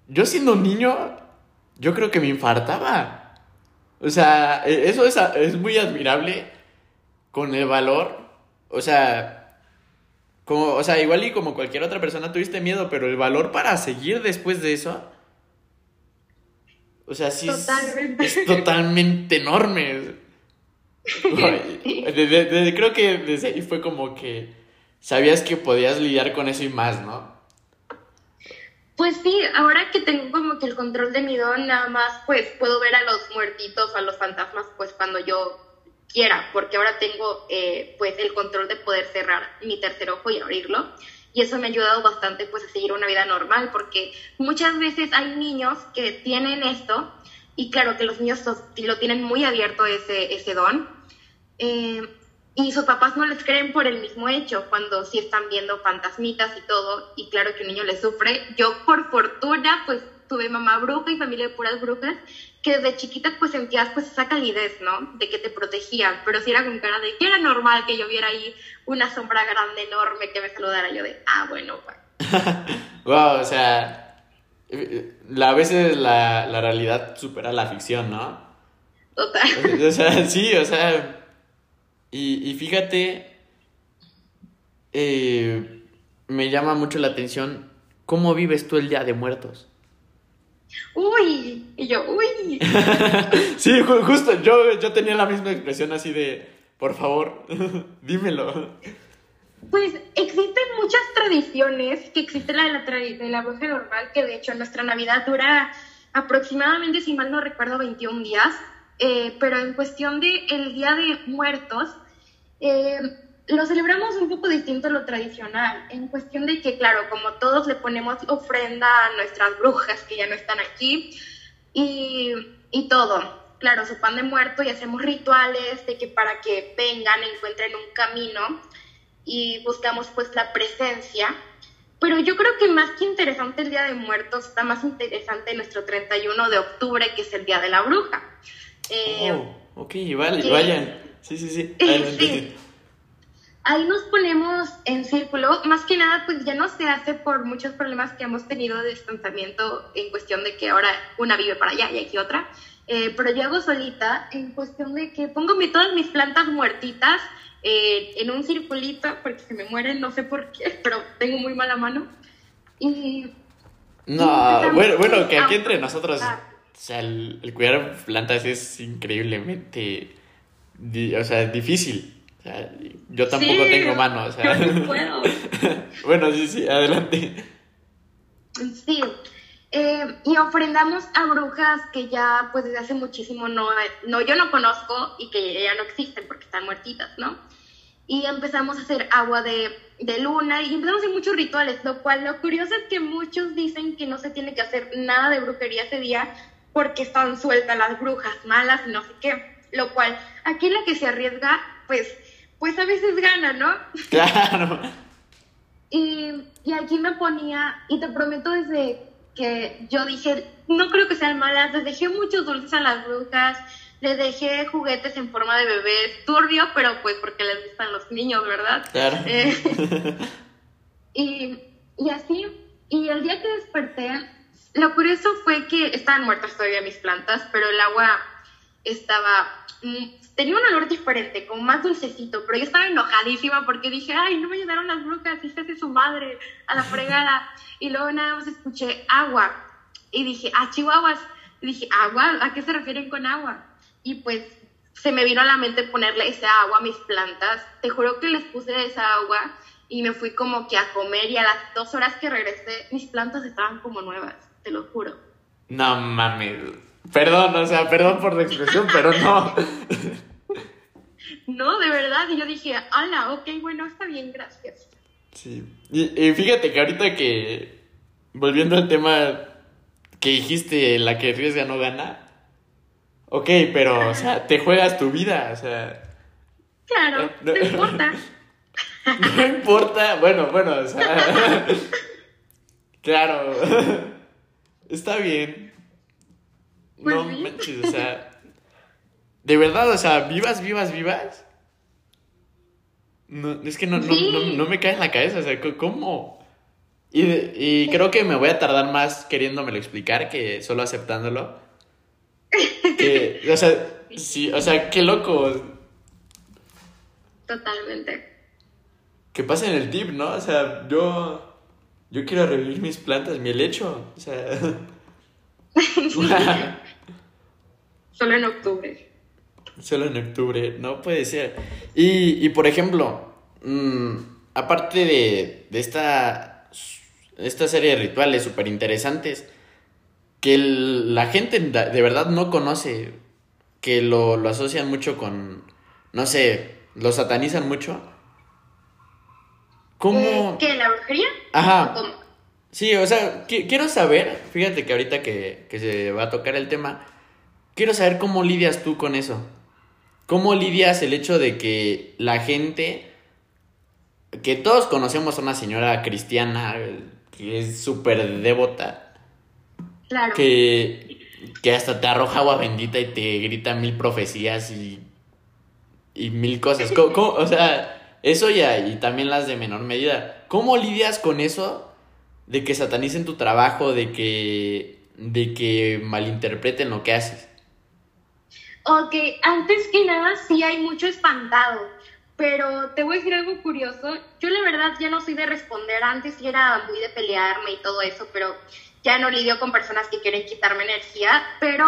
[SPEAKER 1] Yo siendo un niño, yo creo que me infartaba. O sea, e, eso es, es muy admirable con el valor. O sea, como, o sea, igual y como cualquier otra persona tuviste miedo, pero el valor para seguir después de eso. O sea, sí Es, totalmente enorme. creo que desde ahí fue como que sabías que podías lidiar con eso y más, ¿no?
[SPEAKER 2] Pues sí, ahora que tengo como que el control de mi don, nada más pues puedo ver a los muertitos, a los fantasmas, pues cuando yo quiera, porque ahora tengo eh, pues el control de poder cerrar mi tercer ojo y abrirlo. Y eso me ha ayudado bastante pues a seguir una vida normal, porque muchas veces hay niños que tienen esto, y claro que los niños lo tienen muy abierto ese, ese don. Eh, y sus papás no les creen por el mismo hecho, cuando sí están viendo fantasmitas y todo, y claro que un niño le sufre. Yo, por fortuna, pues tuve mamá bruja y familia de puras brujas, que desde chiquita pues sentías pues esa calidez, ¿no? De que te protegían, pero si era con cara de que era normal que yo viera ahí una sombra grande, enorme, que me saludara yo de, ah, bueno,
[SPEAKER 1] bueno. wow, o sea, a veces la, la realidad supera la ficción, ¿no?
[SPEAKER 2] Total.
[SPEAKER 1] O sea, sí, o sea y, fíjate, eh, me llama mucho la atención cómo vives tú el Día de Muertos.
[SPEAKER 2] Uy, y yo, uy.
[SPEAKER 1] sí, justo, yo, yo tenía la misma expresión así de, por favor, dímelo.
[SPEAKER 2] Pues existen muchas tradiciones, que existe la de la, de la bruja normal, que de hecho nuestra Navidad dura aproximadamente, si mal no recuerdo, 21 días, eh, pero en cuestión de el Día de Muertos, eh, lo celebramos un poco distinto a lo tradicional, en cuestión de que, claro, como todos le ponemos ofrenda a nuestras brujas que ya no están aquí y, y todo. Claro, su pan de muerto y hacemos rituales de que para que vengan, encuentren un camino y buscamos pues la presencia. Pero yo creo que más que interesante el Día de Muertos, está más interesante nuestro 31 de octubre, que es el Día de la Bruja.
[SPEAKER 1] Eh, oh, ok, vale, vayan. Sí, sí, sí.
[SPEAKER 2] Ahí nos ponemos en círculo. Más que nada, pues ya no se hace por muchos problemas que hemos tenido de distanciamiento en cuestión de que ahora una vive para allá y aquí otra. Eh, pero yo hago solita en cuestión de que pongo todas mis plantas muertitas eh, en un circulito porque se me mueren, no sé por qué, pero tengo muy mala mano. Y.
[SPEAKER 1] No, bueno, bueno, que aquí entre nosotros, o sea, el, el cuidar plantas es increíblemente o sea, difícil. O sea, yo tampoco tengo mano, o sea.
[SPEAKER 2] no puedo.
[SPEAKER 1] bueno, sí, sí, adelante.
[SPEAKER 2] Sí. Eh, y ofrendamos a brujas que ya, pues desde hace muchísimo no, no, yo no conozco y que ya no existen porque están muertitas, ¿no? Y empezamos a hacer agua de, de luna y empezamos a hacer muchos rituales, lo cual lo curioso es que muchos dicen que no se tiene que hacer nada de brujería ese día porque están sueltas las brujas malas y no sé qué lo cual aquí la que se arriesga, pues, pues a veces gana, ¿no?
[SPEAKER 1] Claro.
[SPEAKER 2] y, y aquí me ponía, y te prometo desde que yo dije, no creo que sean malas, les dejé muchos dulces a las brujas, les dejé juguetes en forma de bebés, turbio, pero pues porque les gustan los niños, ¿verdad?
[SPEAKER 1] Claro. Eh,
[SPEAKER 2] y, y así, y el día que desperté, lo curioso fue que estaban muertas todavía mis plantas, pero el agua estaba, mm, tenía un olor diferente, como más dulcecito, pero yo estaba enojadísima porque dije, ay, no me ayudaron las brujas, y se su madre a la fregada. y luego nada más escuché agua y dije, ah, chihuahuas. Y dije, agua, ¿a qué se refieren con agua? Y pues se me vino a la mente ponerle esa agua a mis plantas. Te juro que les puse esa agua y me fui como que a comer y a las dos horas que regresé mis plantas estaban como nuevas, te lo juro.
[SPEAKER 1] No mames. Perdón, o sea, perdón por la expresión, pero no.
[SPEAKER 2] no, de verdad. Y yo dije, ala, ok, bueno, está bien, gracias.
[SPEAKER 1] Sí. Y, fíjate que ahorita que, volviendo al tema que dijiste, la que riesga no gana. Ok, pero, o sea, te juegas tu vida, o sea.
[SPEAKER 2] Claro, no, importa.
[SPEAKER 1] no importa, bueno, bueno, o sea. claro. Está bien. Pues no manches, o sea. De verdad, o sea, vivas, vivas, vivas. No, es que no, no, me cae en la cabeza, o sea, ¿cómo? Y, y creo que me voy a tardar más queriéndomelo explicar que solo aceptándolo. Que, o sea, sí, o sea, qué loco.
[SPEAKER 2] Totalmente.
[SPEAKER 1] Que pasa en el tip, ¿no? O sea, yo, yo quiero revivir mis plantas, mi helecho, o sea...
[SPEAKER 2] Solo en octubre.
[SPEAKER 1] Solo en octubre, no puede ser. Y, y por ejemplo, mm, aparte de, de esta, esta serie de rituales súper interesantes, que la gente de verdad no conoce, que lo, lo asocian mucho con, no sé, lo satanizan mucho.
[SPEAKER 2] ¿Cómo? ¿Qué? ¿La brujería?
[SPEAKER 1] Ajá. Sí, o sea, quiero saber, fíjate que ahorita que, que se va a tocar el tema, quiero saber cómo lidias tú con eso. ¿Cómo lidias el hecho de que la gente, que todos conocemos a una señora cristiana que es súper devota,
[SPEAKER 2] claro.
[SPEAKER 1] que, que hasta te arroja agua bendita y te grita mil profecías y, y mil cosas? o sea, eso ya, y también las de menor medida. ¿Cómo lidias con eso de que satanicen tu trabajo, de que, de que malinterpreten lo que haces.
[SPEAKER 2] Ok, antes que nada sí hay mucho espantado, pero te voy a decir algo curioso. Yo la verdad ya no soy de responder, antes sí era muy de pelearme y todo eso, pero ya no lidio con personas que quieren quitarme energía, pero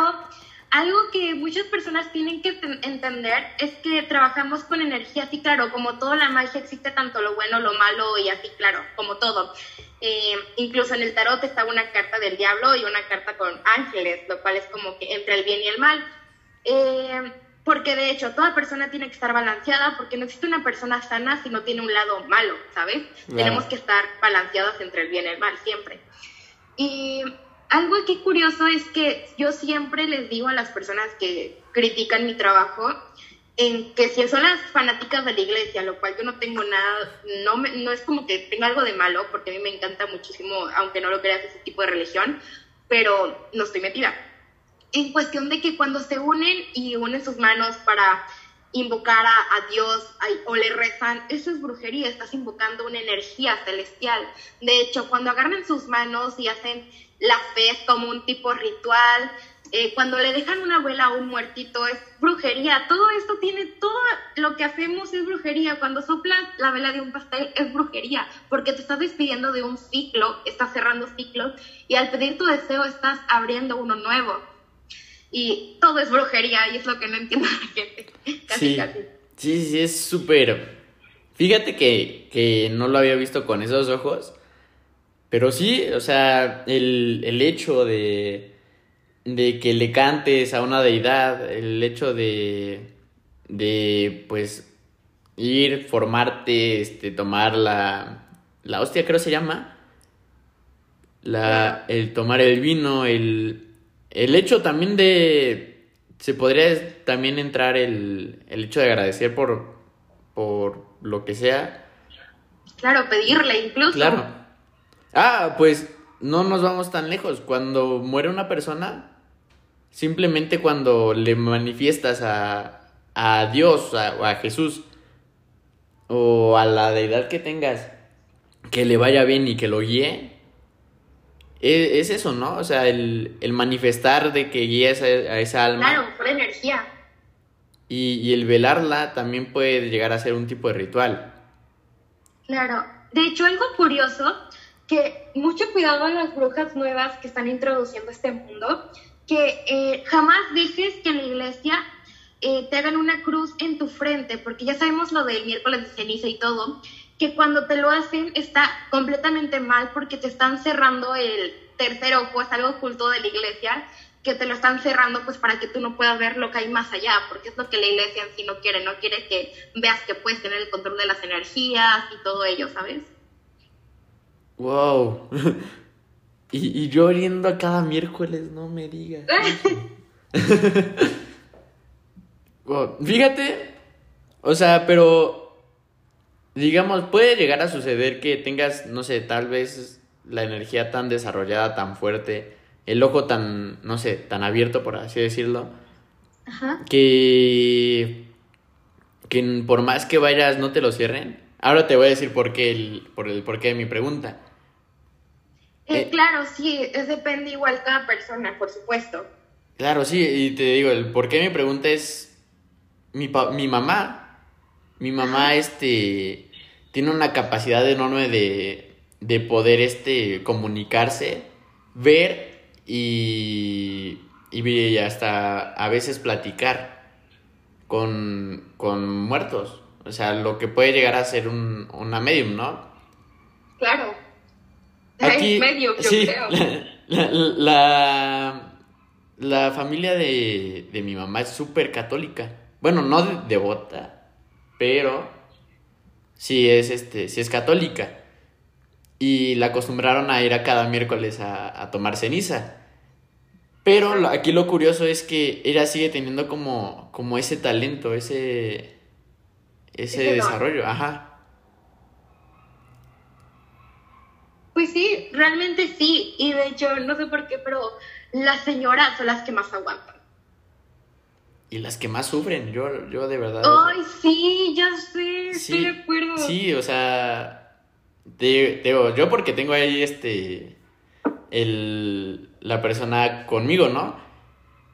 [SPEAKER 2] algo que muchas personas tienen que entender es que trabajamos con energía, así claro, como toda la magia existe tanto lo bueno, lo malo y así claro, como todo. Eh, incluso en el tarot está una carta del diablo y una carta con ángeles, lo cual es como que entre el bien y el mal. Eh, porque de hecho toda persona tiene que estar balanceada porque no existe una persona sana si no tiene un lado malo, ¿sabes? Tenemos que estar balanceados entre el bien y el mal siempre. Y algo aquí curioso es que yo siempre les digo a las personas que critican mi trabajo en que si son las fanáticas de la iglesia, lo cual yo no tengo nada, no, no es como que tenga algo de malo, porque a mí me encanta muchísimo, aunque no lo creas, ese tipo de religión, pero no estoy metida. En cuestión de que cuando se unen y unen sus manos para invocar a, Dios o le rezan, eso es brujería, estás invocando una energía celestial. De hecho, cuando agarran sus manos y hacen la fe como un tipo ritual, eh, cuando le dejan una abuela a un muertito es brujería. Todo esto tiene, todo lo que hacemos es brujería. Cuando soplas la vela de un pastel es brujería, porque te estás despidiendo de un ciclo, estás cerrando ciclos y al pedir tu deseo estás abriendo uno nuevo. Y todo es brujería y es lo que no entiende la gente. Casi,
[SPEAKER 1] sí.
[SPEAKER 2] casi.
[SPEAKER 1] Sí, sí, es súper... Fíjate que, que no lo había visto con esos ojos pero sí, o sea, el, el hecho de, de que le cantes a una deidad, el hecho de, de pues, ir, formarte, este, tomar la, la hostia creo se llama, la, el tomar el vino, el, el hecho también de, se podría también entrar el, el hecho de agradecer por, por lo que sea.
[SPEAKER 2] Claro, pedirle incluso.
[SPEAKER 1] Claro. Ah, pues no nos vamos tan lejos. Cuando muere una persona, simplemente cuando le manifiestas a, a Dios o a Jesús o a la deidad que tengas que le vaya bien y que lo guíe, es, eso, ¿no? O sea, el, manifestar de que guías a, esa alma.
[SPEAKER 2] Claro, por energía.
[SPEAKER 1] Y, y el velarla también puede llegar a ser un tipo de ritual.
[SPEAKER 2] Claro. De hecho, algo curioso, que mucho cuidado a las brujas nuevas que están introduciendo este mundo, que eh, jamás dejes que en la iglesia eh, te hagan una cruz en tu frente, porque ya sabemos lo del miércoles de ceniza y todo, que cuando te lo hacen está completamente mal porque te están cerrando el tercer ojo, es algo oculto de la iglesia, que te lo están cerrando pues para que tú no puedas ver lo que hay más allá, porque es lo que la iglesia en sí no quiere, no quiere que veas que puedes tener el control de las energías y todo ello, ¿sabes?
[SPEAKER 1] Wow. y, y yo a cada miércoles, no me digas. Fíjate, o sea, pero digamos, puede llegar a suceder que tengas, no sé, tal vez la energía tan desarrollada, tan fuerte, el ojo tan, no sé, tan abierto, por así decirlo, que que por más que vayas no te lo cierren. Ahora te voy a decir por qué el, por el porqué de mi pregunta.
[SPEAKER 2] Eh, eh, claro, sí, es depende igual cada persona, por supuesto.
[SPEAKER 1] Claro, sí, y te digo, el por qué mi pregunta es mi, mi mamá. Mi mamá, este, tiene una capacidad enorme de, de poder, este, comunicarse, ver y, y hasta a veces platicar con, con muertos. O sea, lo que puede llegar a ser un, una medium, ¿no?
[SPEAKER 2] Claro. Aquí, medio, yo creo.
[SPEAKER 1] La, la, la, familia de, de, mi mamá es súper católica. Bueno, no devota, pero sí es, este, sí es católica y la acostumbraron a ir a cada miércoles a, tomar ceniza. Pero aquí lo curioso es que ella sigue teniendo como, como ese talento, ese, ese desarrollo, ajá.
[SPEAKER 2] Pues sí, realmente sí. Y de hecho, no sé por qué, pero las señoras son las que más aguantan.
[SPEAKER 1] Y las que más sufren, yo, yo de verdad.
[SPEAKER 2] Ay, sí, ya sé, estoy de acuerdo.
[SPEAKER 1] Sí, o sea, digo, yo porque tengo ahí este, el, la persona conmigo, ¿no?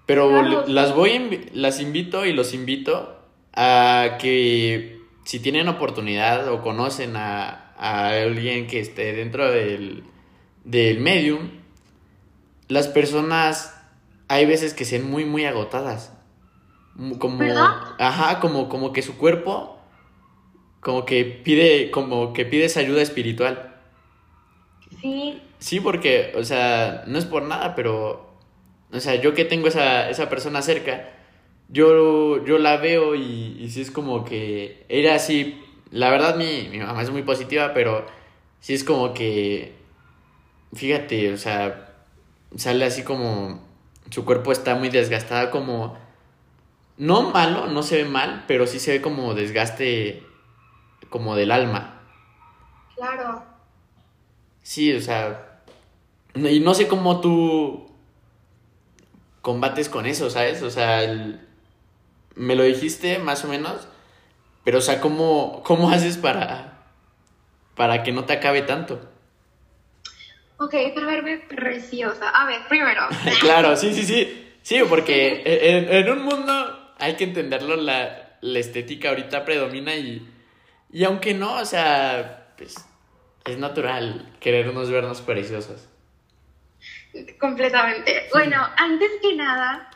[SPEAKER 1] Pero las voy, las invito y los invito a que si tienen oportunidad o conocen a, a alguien que esté dentro del, del medium, las personas hay veces que se ven muy, muy agotadas. Como, ajá, como, como que su cuerpo como que pide, como que pides ayuda espiritual.
[SPEAKER 2] Sí.
[SPEAKER 1] Sí, porque, o sea, no es por nada, pero, o sea, yo que tengo esa, esa persona cerca, yo, yo la veo y, y sí es como que era así, la verdad mi, mi mamá es muy positiva, pero sí es como que, fíjate, o sea, sale así como, su cuerpo está muy desgastada, como, no malo, no se ve mal, pero sí se ve como desgaste como del alma.
[SPEAKER 2] Claro.
[SPEAKER 1] Sí, o sea, y no sé cómo tú combates con eso, ¿sabes? O sea, me lo dijiste más o menos, pero o sea, ¿cómo, cómo haces para, para que no te acabe tanto?
[SPEAKER 2] Ok, pero verme preciosa. A ver, primero.
[SPEAKER 1] claro, sí, sí, sí. Sí, porque en, en, un mundo hay que entenderlo, la, la estética ahorita predomina y y aunque no, o sea, pues es natural querernos vernos preciosos.
[SPEAKER 2] Completamente. Bueno, antes que nada,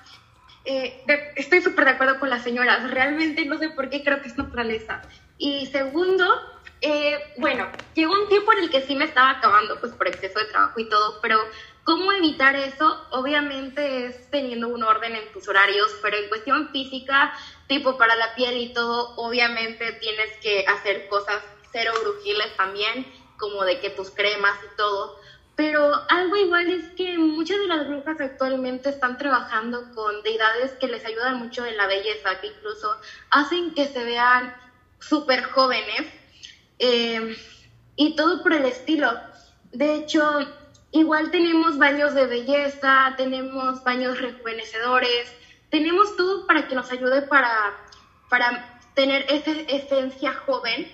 [SPEAKER 2] eh, estoy súper de acuerdo con las señoras. Realmente no sé por qué creo que es naturaleza. Y segundo, eh, bueno, llegó un tiempo en el que sí me estaba acabando, pues por exceso de trabajo y todo, pero ¿cómo evitar eso? Obviamente es teniendo un orden en tus horarios, pero en cuestión física tipo para la piel y todo, obviamente tienes que hacer cosas cero brujiles también, como de que tus cremas y todo. Pero algo igual es que muchas de las brujas actualmente están trabajando con deidades que les ayudan mucho en la belleza, que incluso hacen que se vean súper jóvenes eh, y todo por el estilo. De hecho, igual tenemos baños de belleza, tenemos baños rejuvenecedores, tenemos todo para que nos ayude para, para tener esa esencia joven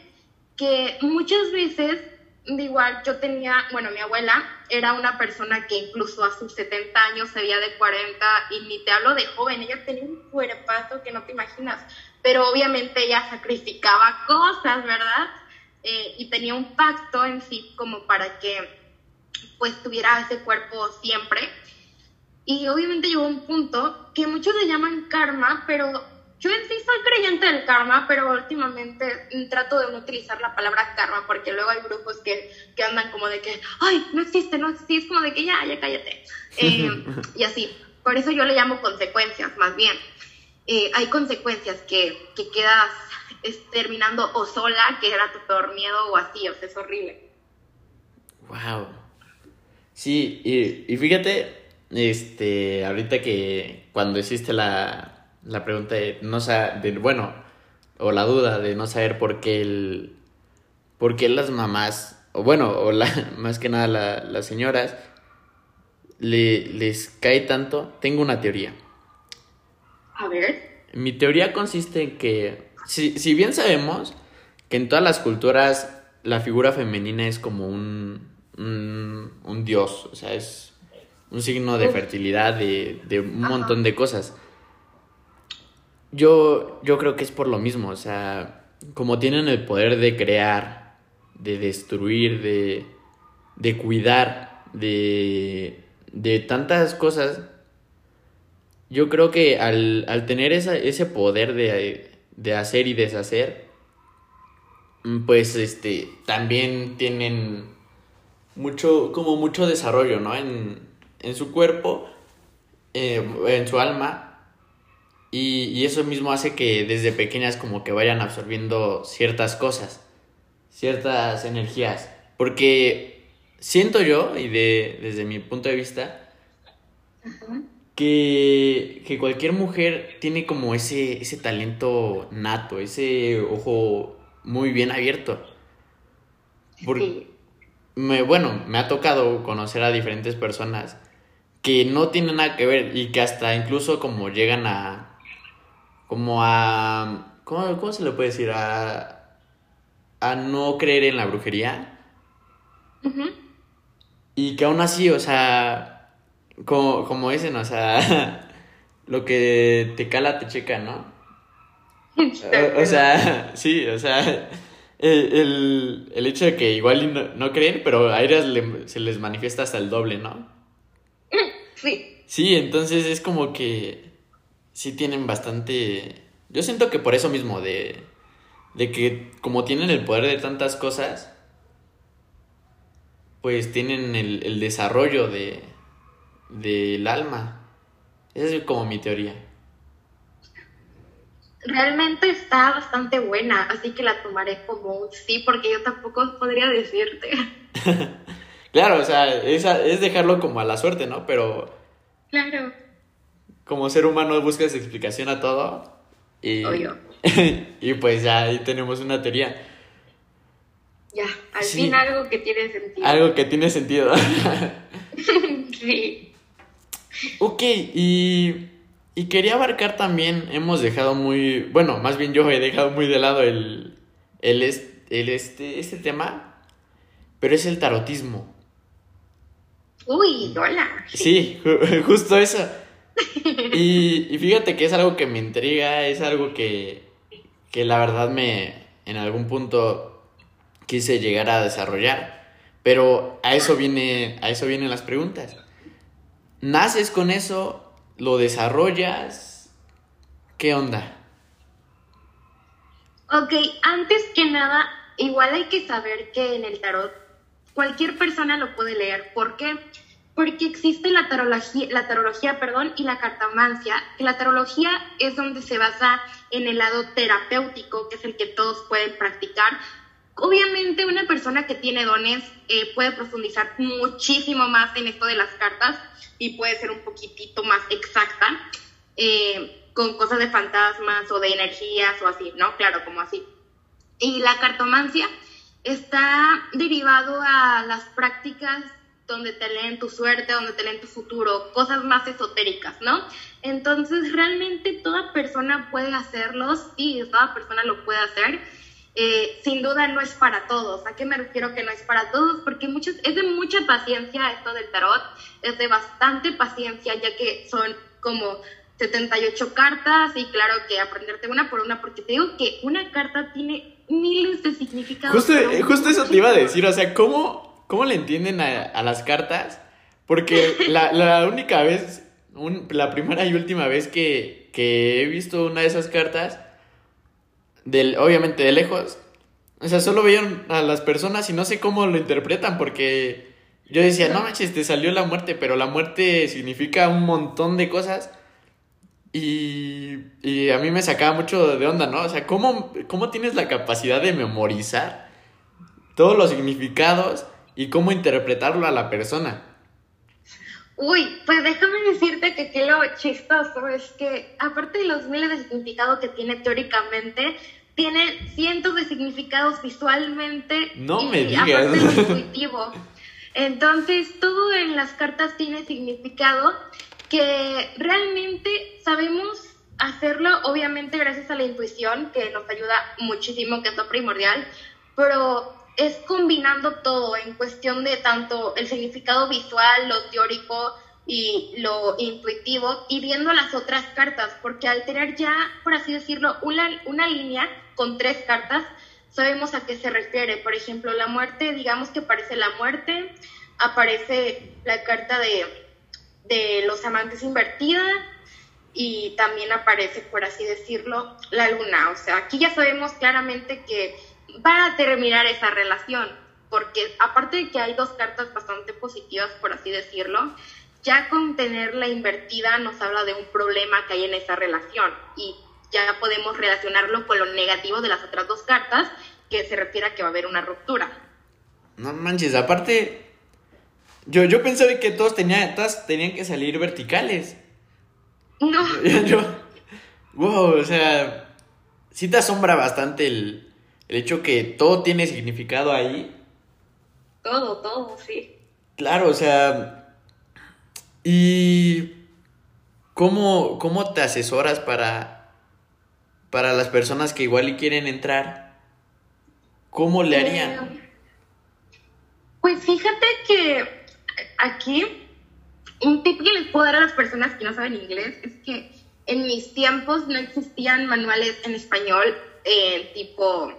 [SPEAKER 2] que muchas veces igual yo tenía, bueno, mi abuela era una persona que incluso a sus 70 años se veía de 40 y ni te hablo de joven, ella tenía un cuerpazo que no te imaginas, pero obviamente ella sacrificaba cosas, ¿verdad? Eh, y tenía un pacto en sí como para que pues tuviera ese cuerpo siempre. Y obviamente llegó un punto que muchos le llaman karma, pero yo en sí soy creyente del karma, pero últimamente trato de no utilizar la palabra karma porque luego hay grupos que, que andan como de que, ay, no existe, no existe, es como de que ya, ya cállate. Eh, y así, por eso yo le llamo consecuencias, más bien. Eh, hay consecuencias que, que quedas terminando o sola, que era tu peor miedo, o así, o sea, es horrible.
[SPEAKER 1] Wow. Sí, y, y fíjate, este, ahorita que cuando hiciste la, la pregunta de no saber, bueno, o la duda de no saber por qué el, por qué las mamás, o bueno, o la, más que nada las señoras, le, les cae tanto, tengo una teoría.
[SPEAKER 2] A ver.
[SPEAKER 1] Mi teoría consiste en que, si, si bien sabemos que en todas las culturas la figura femenina es como un, un, un dios, o sea, es un signo de fertilidad, de, de un montón de cosas. Yo, yo creo que es por lo mismo, o sea, como tienen el poder de crear, de destruir, de, de cuidar, de, de tantas cosas, yo creo que al, al tener esa, ese poder de, de hacer y deshacer, pues este, también tienen mucho, como mucho desarrollo, ¿no? En, en su cuerpo, eh, en su alma, y, eso mismo hace que desde pequeñas como que vayan absorbiendo ciertas cosas, ciertas energías. Porque siento yo, y de, desde mi punto de vista, que, que, cualquier mujer tiene como ese, ese talento nato, ese ojo muy bien abierto. Porque, me, bueno, me ha tocado conocer a diferentes personas que no tienen nada que ver y que hasta incluso como llegan a como a... ¿Cómo, se le puede decir? A, a no creer en la brujería. Y que aún así, o sea, como, como dicen, o sea, lo que te cala te checa, ¿no? o, sea, sí, o sea, el, el, hecho de que igual no, creen, pero a ellas se les manifiesta hasta el doble, ¿no?
[SPEAKER 2] Sí.
[SPEAKER 1] Sí, entonces es como que sí tienen bastante... Yo siento que por eso mismo, de, de que como tienen el poder de tantas cosas, pues tienen el, el desarrollo de del alma. Esa es como mi teoría.
[SPEAKER 2] Realmente está bastante buena, así que la tomaré como un sí, porque yo tampoco podría decirte.
[SPEAKER 1] claro, o sea, es, es dejarlo como a la suerte, ¿no? Pero...
[SPEAKER 2] Claro
[SPEAKER 1] como ser humano buscas explicación a todo. Y, y pues ya ahí tenemos una teoría.
[SPEAKER 2] Ya, al fin algo que tiene sentido.
[SPEAKER 1] Algo que tiene sentido.
[SPEAKER 2] sí.
[SPEAKER 1] Ok, y, y quería abarcar también, hemos dejado muy, bueno, más bien yo he dejado muy de lado el, el, el este, este tema, pero es el tarotismo.
[SPEAKER 2] Uy, hola.
[SPEAKER 1] Sí, justo eso. Y, fíjate que es algo que me intriga, es algo que, que la verdad me en algún punto quise llegar a desarrollar. Pero a eso viene, a eso vienen las preguntas. ¿Naces con eso? ¿Lo desarrollas? ¿Qué onda?
[SPEAKER 2] Ok, antes que nada, igual hay que saber que en el tarot cualquier persona lo puede leer. ¿Por qué? porque existe la tarología, la tarología perdón, y la cartomancia, que la tarología es donde se basa en el lado terapéutico, que es el que todos pueden practicar. Obviamente una persona que tiene dones eh, puede profundizar muchísimo más en esto de las cartas y puede ser un poquitito más exacta eh, con cosas de fantasmas o de energías o así, ¿no? Claro, como así. Y la cartomancia está derivado a las prácticas donde te leen tu suerte, donde te leen tu futuro, cosas más esotéricas, ¿no? Entonces, realmente toda persona puede hacerlos, sí, toda persona lo puede hacer. Eh, sin duda no es para todos. ¿A qué me refiero que no es para todos? Porque muchos, es de mucha paciencia esto del tarot, es de bastante paciencia, ya que son como 78 cartas y claro que aprenderte una por una, porque te digo que una carta tiene miles de significados.
[SPEAKER 1] Justo, eh, justo eso te iba a decir, o sea, ¿cómo, cómo le entienden a, las cartas? Porque la, única vez, la primera y última vez que, que he visto una de esas cartas, del, obviamente de lejos. O sea, solo veían a las personas y no sé cómo lo interpretan porque yo decía, no manches, te salió la muerte, pero la muerte significa un montón de cosas. Y, y a mí me sacaba mucho de onda, ¿no? O sea, ¿cómo, ¿cómo tienes la capacidad de memorizar todos los significados y cómo interpretarlo a la persona?
[SPEAKER 2] Uy, pues déjame decirte que qué lo chistoso es que, aparte de los miles de significados que tiene teóricamente, tiene cientos de significados visualmente
[SPEAKER 1] no me digas.
[SPEAKER 2] aparte de intuitivo. Entonces, todo en las cartas tiene significado que realmente sabemos hacerlo, obviamente gracias a la intuición, que nos ayuda muchísimo, que es lo primordial, pero es combinando todo en cuestión de tanto el significado visual, lo teórico y lo intuitivo y viendo las otras cartas, porque al tener ya, por así decirlo, una, una línea con tres cartas, sabemos a qué se refiere. Por ejemplo, la muerte, digamos que aparece la muerte, aparece la carta de, de los amantes invertida y también aparece, por así decirlo, la luna. O sea, aquí ya sabemos claramente que para terminar esa relación, porque aparte de que hay dos cartas bastante positivas, por así decirlo, ya con tenerla invertida nos habla de un problema que hay en esa relación y ya podemos relacionarlo con lo negativo de las otras dos cartas, que se refiere a que va a haber una ruptura.
[SPEAKER 1] No manches, aparte, yo, yo pensaba que todos tenían, todas tenían que salir verticales.
[SPEAKER 2] No.
[SPEAKER 1] Yo, wow, o sea, sí te asombra bastante el, el hecho que todo tiene significado ahí.
[SPEAKER 2] Todo, todo, sí.
[SPEAKER 1] Claro, o sea, ¿y cómo, cómo te asesoras para, para las personas que igual y quieren entrar? ¿Cómo le harían?
[SPEAKER 2] Eh, pues fíjate que aquí un tip que les puedo dar a las personas que no saben inglés es que en mis tiempos no existían manuales en español eh, tipo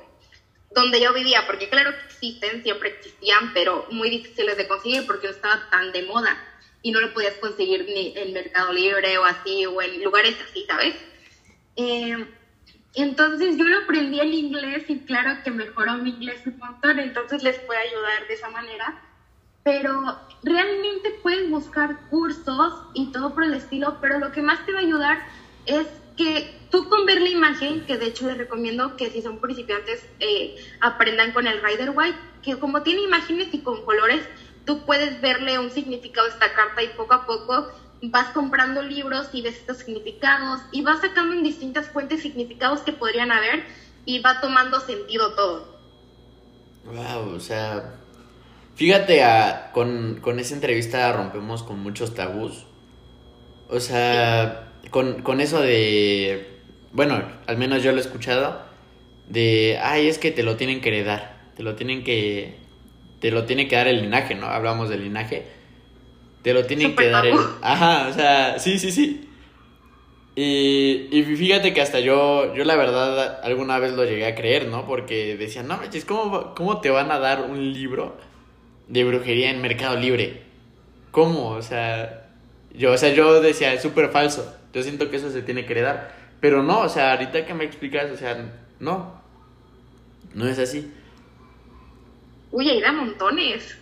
[SPEAKER 2] donde yo vivía, porque claro que existen, siempre existían, pero muy difíciles de conseguir porque no estaba tan de moda y no lo podías conseguir ni en Mercado Libre o así, o en lugares así, ¿sabes? Eh, entonces yo lo aprendí el inglés y claro que mejoró mi inglés un montón, entonces les puede ayudar de esa manera. Pero realmente puedes buscar cursos y todo por el estilo, pero lo que más te va a ayudar es que tú con ver la imagen, que de hecho les recomiendo que si son principiantes eh, aprendan con el Rider White, que como tiene imágenes y con colores, tú puedes verle un significado a esta carta y poco a poco vas comprando libros y ves estos significados y vas sacando en distintas fuentes significados que podrían haber y va tomando sentido todo.
[SPEAKER 1] Wow, o sea, fíjate, a, con, con esa entrevista rompemos con muchos tabús. O sea, con, con eso de, bueno, al menos yo lo he escuchado, de, ay, es que te lo tienen que heredar, te lo tienen que, te lo tiene que dar el linaje, ¿no? Hablamos del linaje. Te lo tienen que dar el... Ajá, o sea, sí, sí, sí. Y, y fíjate que hasta yo, yo la verdad alguna vez lo llegué a creer, ¿no? Porque decían, no manches, ¿cómo, ¿cómo te van a dar un libro de brujería en Mercado Libre? ¿Cómo? O sea, yo, o sea, yo decía, es súper falso. Yo siento que eso se tiene que heredar. Pero no, o sea, ahorita que me explicas, o sea, no. No es así.
[SPEAKER 2] Uy, hay da montones.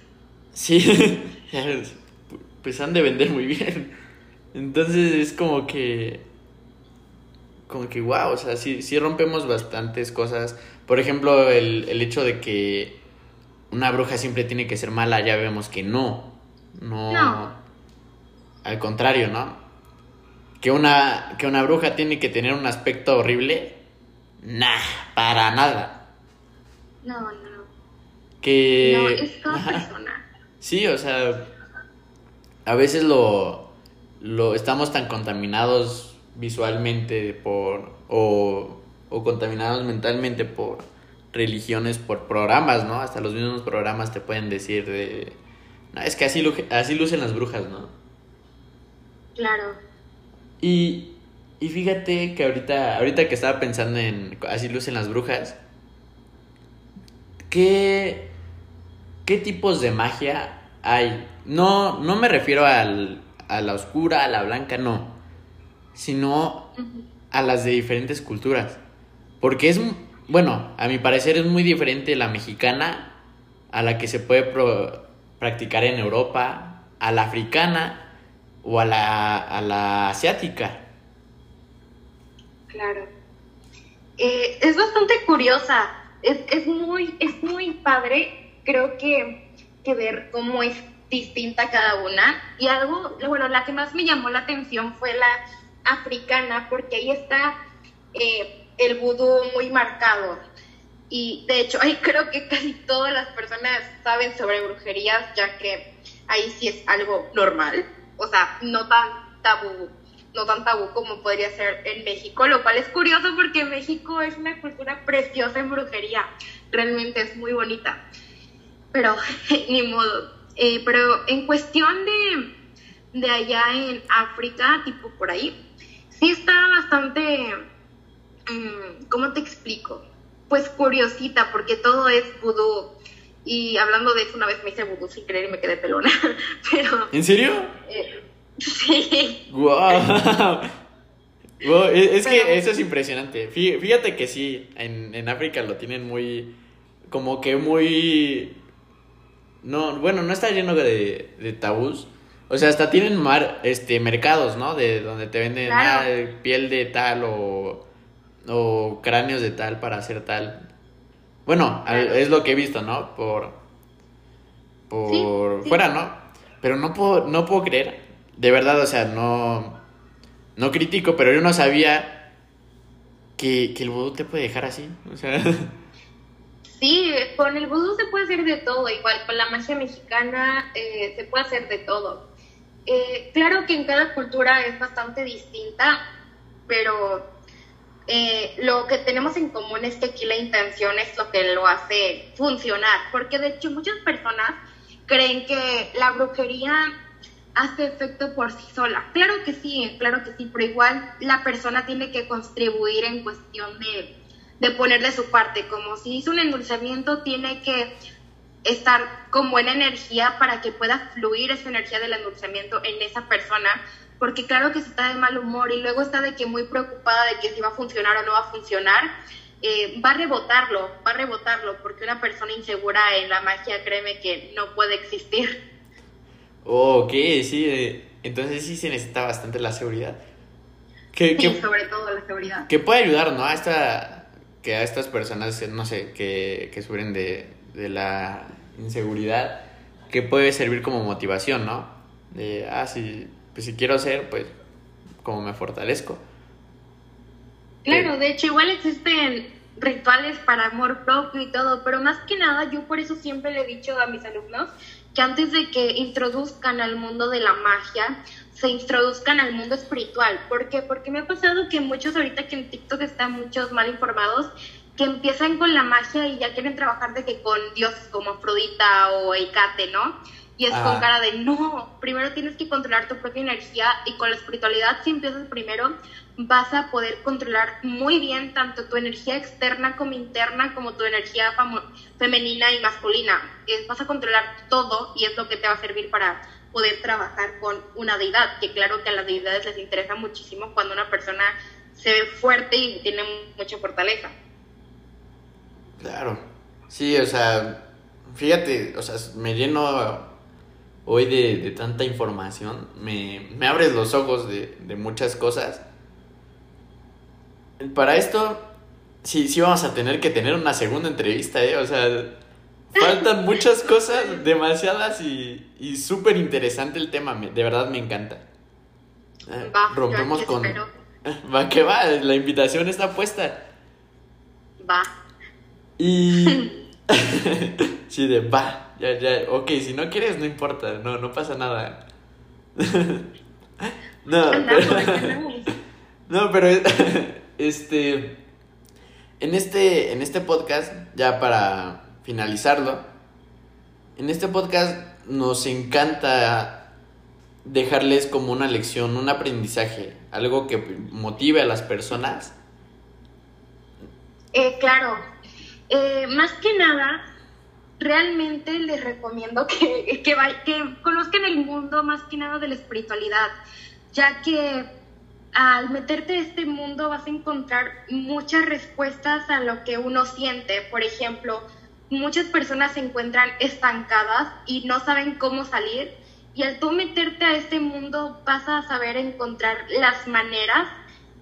[SPEAKER 1] Sí, pues han de vender muy bien. Entonces es como que. Como que, wow, o sea, sí, sí rompemos bastantes cosas. Por ejemplo, el, el hecho de que una bruja siempre tiene que ser mala, ya vemos que no. No. no. Al contrario, ¿no? Que una, que una bruja tiene que tener un aspecto horrible. Nah, para nada.
[SPEAKER 2] No, no.
[SPEAKER 1] Que...
[SPEAKER 2] No, es toda persona.
[SPEAKER 1] Sí, o sea, a veces lo, lo estamos tan contaminados visualmente por o, o contaminados mentalmente por religiones por programas, ¿no? Hasta los mismos programas te pueden decir de... No, es que así, así lucen las brujas, ¿no?
[SPEAKER 2] Claro.
[SPEAKER 1] Y, y fíjate que ahorita, ahorita que estaba pensando en así lucen las brujas, ¿qué, qué tipos de magia hay? No, no me refiero al, a la oscura, a la blanca, no, sino a las de diferentes culturas. Porque es, bueno, a mi parecer es muy diferente la mexicana a la que se puede practicar en Europa, a la africana o a la, a la asiática.
[SPEAKER 2] Claro. Eh, es bastante curiosa, es, es, muy, es muy padre, creo que, que ver cómo es distinta cada una. Y algo, bueno, la que más me llamó la atención fue la africana, porque ahí está eh, el vudú muy marcado. Y de hecho, ahí creo que casi todas las personas saben sobre brujerías, ya que ahí sí es algo normal, o sea, no tan tabú, no tan tabú como podría ser en México, lo cual es curioso porque México es una cultura preciosa en brujería, realmente es muy bonita, pero ni modo. Eh, pero en cuestión de, de allá en África, tipo por ahí, sí está bastante, mm, ¿cómo te explico? Pues curiosita, porque todo es vudú. Y hablando de eso, una vez me hice vudú sin querer y me quedé pelona. Pero,
[SPEAKER 1] ¿En serio?
[SPEAKER 2] Eh, sí.
[SPEAKER 1] ¡Wow! es, que eso es impresionante. Fíjate que sí, en, en África lo tienen muy. Como que muy. No, bueno, no está lleno de, de tabús o sea, hasta tienen mar, este, mercados, ¿no? De donde te venden ah, piel de tal o, o cráneos de tal para hacer tal. Bueno, es lo que he visto, ¿no? Por, por fuera, ¿no? Pero no puedo, no puedo creer, de verdad, o sea, no, no critico, pero yo no sabía que, que el vudú te puede dejar así, o sea...
[SPEAKER 2] Sí, con el vudú se puede hacer de todo, igual con la magia mexicana eh, se puede hacer de todo. Eh, claro que en cada cultura es bastante distinta, pero eh, lo que tenemos en común es que aquí la intención es lo que lo hace funcionar, porque de hecho muchas personas creen que la brujería hace efecto por sí sola. Claro que sí, claro que sí, pero igual la persona tiene que contribuir en cuestión de, de poner de su parte, como si hizo un endulzamiento, tiene que estar con buena energía para que pueda fluir esa energía del endulzamiento en esa persona, porque claro que si está de mal humor y luego está de que muy preocupada de que si va a funcionar o no va a funcionar, eh, va a rebotarlo, va a rebotarlo, porque una persona insegura en la magia, créeme que no puede existir.
[SPEAKER 1] Oh, ok, sí, eh, entonces sí se necesita bastante la seguridad.
[SPEAKER 2] Que, sí, sobre todo la seguridad.
[SPEAKER 1] Que puede ayudar, ¿no? A esta, que a estas personas, no sé, que, que sufren de, de la inseguridad que puede servir como motivación, ¿no? De, ah, si, pues si quiero hacer, pues como me fortalezco.
[SPEAKER 2] Claro, de hecho igual existen rituales para amor propio y todo, pero más que nada yo por eso siempre le he dicho a mis alumnos que antes de que introduzcan al mundo de la magia, se introduzcan al mundo espiritual. ¿Por qué? Porque me ha pasado que muchos ahorita que en TikTok están muchos mal informados, que empiezan con la magia y ya quieren trabajar de que con dioses como Afrodita o Ecate, ¿no? Y es con cara de, no, primero tienes que controlar tu propia energía y con la espiritualidad, si empiezas primero, vas a poder controlar muy bien tanto tu energía externa como interna, como tu energía femenina y masculina. vas a controlar todo y es lo que te va a servir para poder trabajar con una deidad, que claro que a las deidades les interesa muchísimo cuando una persona se ve fuerte y tiene mucha fortaleza.
[SPEAKER 1] Claro. Sí, o sea, fíjate, o sea, me lleno hoy de, tanta información, me, me, abres los ojos de, muchas cosas. Para esto, sí, sí vamos a tener que tener una segunda entrevista, ¿eh? O sea, faltan muchas cosas, demasiadas y, y súper interesante el tema, de verdad me encanta.
[SPEAKER 2] Eh, rompemos con...
[SPEAKER 1] Va, que va, la invitación está puesta.
[SPEAKER 2] Va.
[SPEAKER 1] Y. sí, de va, ya, ya. Ok, si no quieres, no importa, no, no pasa nada. no, pero, no, pero este. en este, en este podcast, ya para finalizarlo, en este podcast nos encanta dejarles como una lección, un aprendizaje, algo que motive a las personas.
[SPEAKER 2] Eh, claro, eh, más que nada, realmente les recomiendo que, que, conozcan el mundo más que nada de la espiritualidad, ya que al meterte a este mundo vas a encontrar muchas respuestas a lo que uno siente. Por ejemplo, muchas personas se encuentran estancadas y no saben cómo salir. Y al tú meterte a este mundo vas a saber encontrar las maneras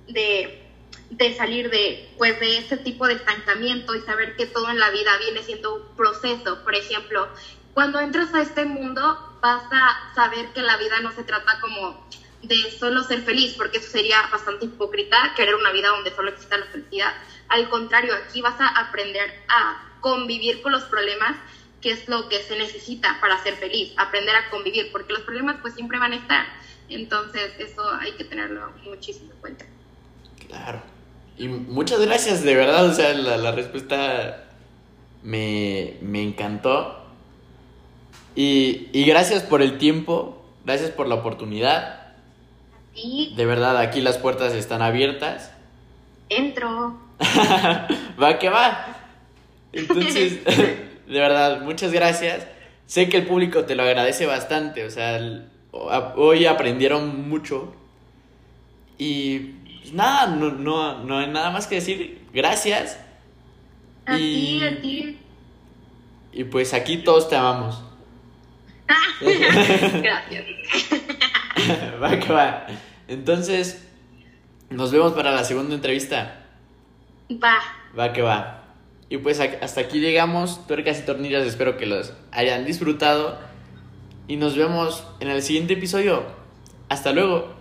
[SPEAKER 2] de, de salir de, pues, de ese tipo de estancamiento y saber que todo en la vida viene siendo un proceso. Por ejemplo, cuando entras a este mundo vas a saber que la vida no se trata como de solo ser feliz, porque eso sería bastante hipócrita, querer una vida donde solo exista la felicidad. Al contrario, aquí vas a aprender a convivir con los problemas, que es lo que se necesita para ser feliz, aprender a convivir, porque los problemas pues siempre van a estar. Entonces, eso hay que tenerlo muchísimo en cuenta.
[SPEAKER 1] Claro. Y muchas gracias, de verdad, o sea, la, la respuesta me, me encantó. Y, y gracias por el tiempo, gracias por la oportunidad. De verdad, aquí las puertas están abiertas.
[SPEAKER 2] Entro.
[SPEAKER 1] va que va. Entonces, de verdad, muchas gracias. Sé que el público te lo agradece bastante. O sea, hoy aprendieron mucho. Y pues, nada, no, no, no hay nada más que decir. Gracias.
[SPEAKER 2] A y, ti, a ti.
[SPEAKER 1] Y pues aquí todos te amamos.
[SPEAKER 2] Gracias.
[SPEAKER 1] va que va. Entonces, nos vemos para la segunda entrevista.
[SPEAKER 2] Va.
[SPEAKER 1] Va que va. Y pues hasta aquí llegamos, tuercas y tornillas, espero que los hayan disfrutado. Y nos vemos en el siguiente episodio. Hasta luego.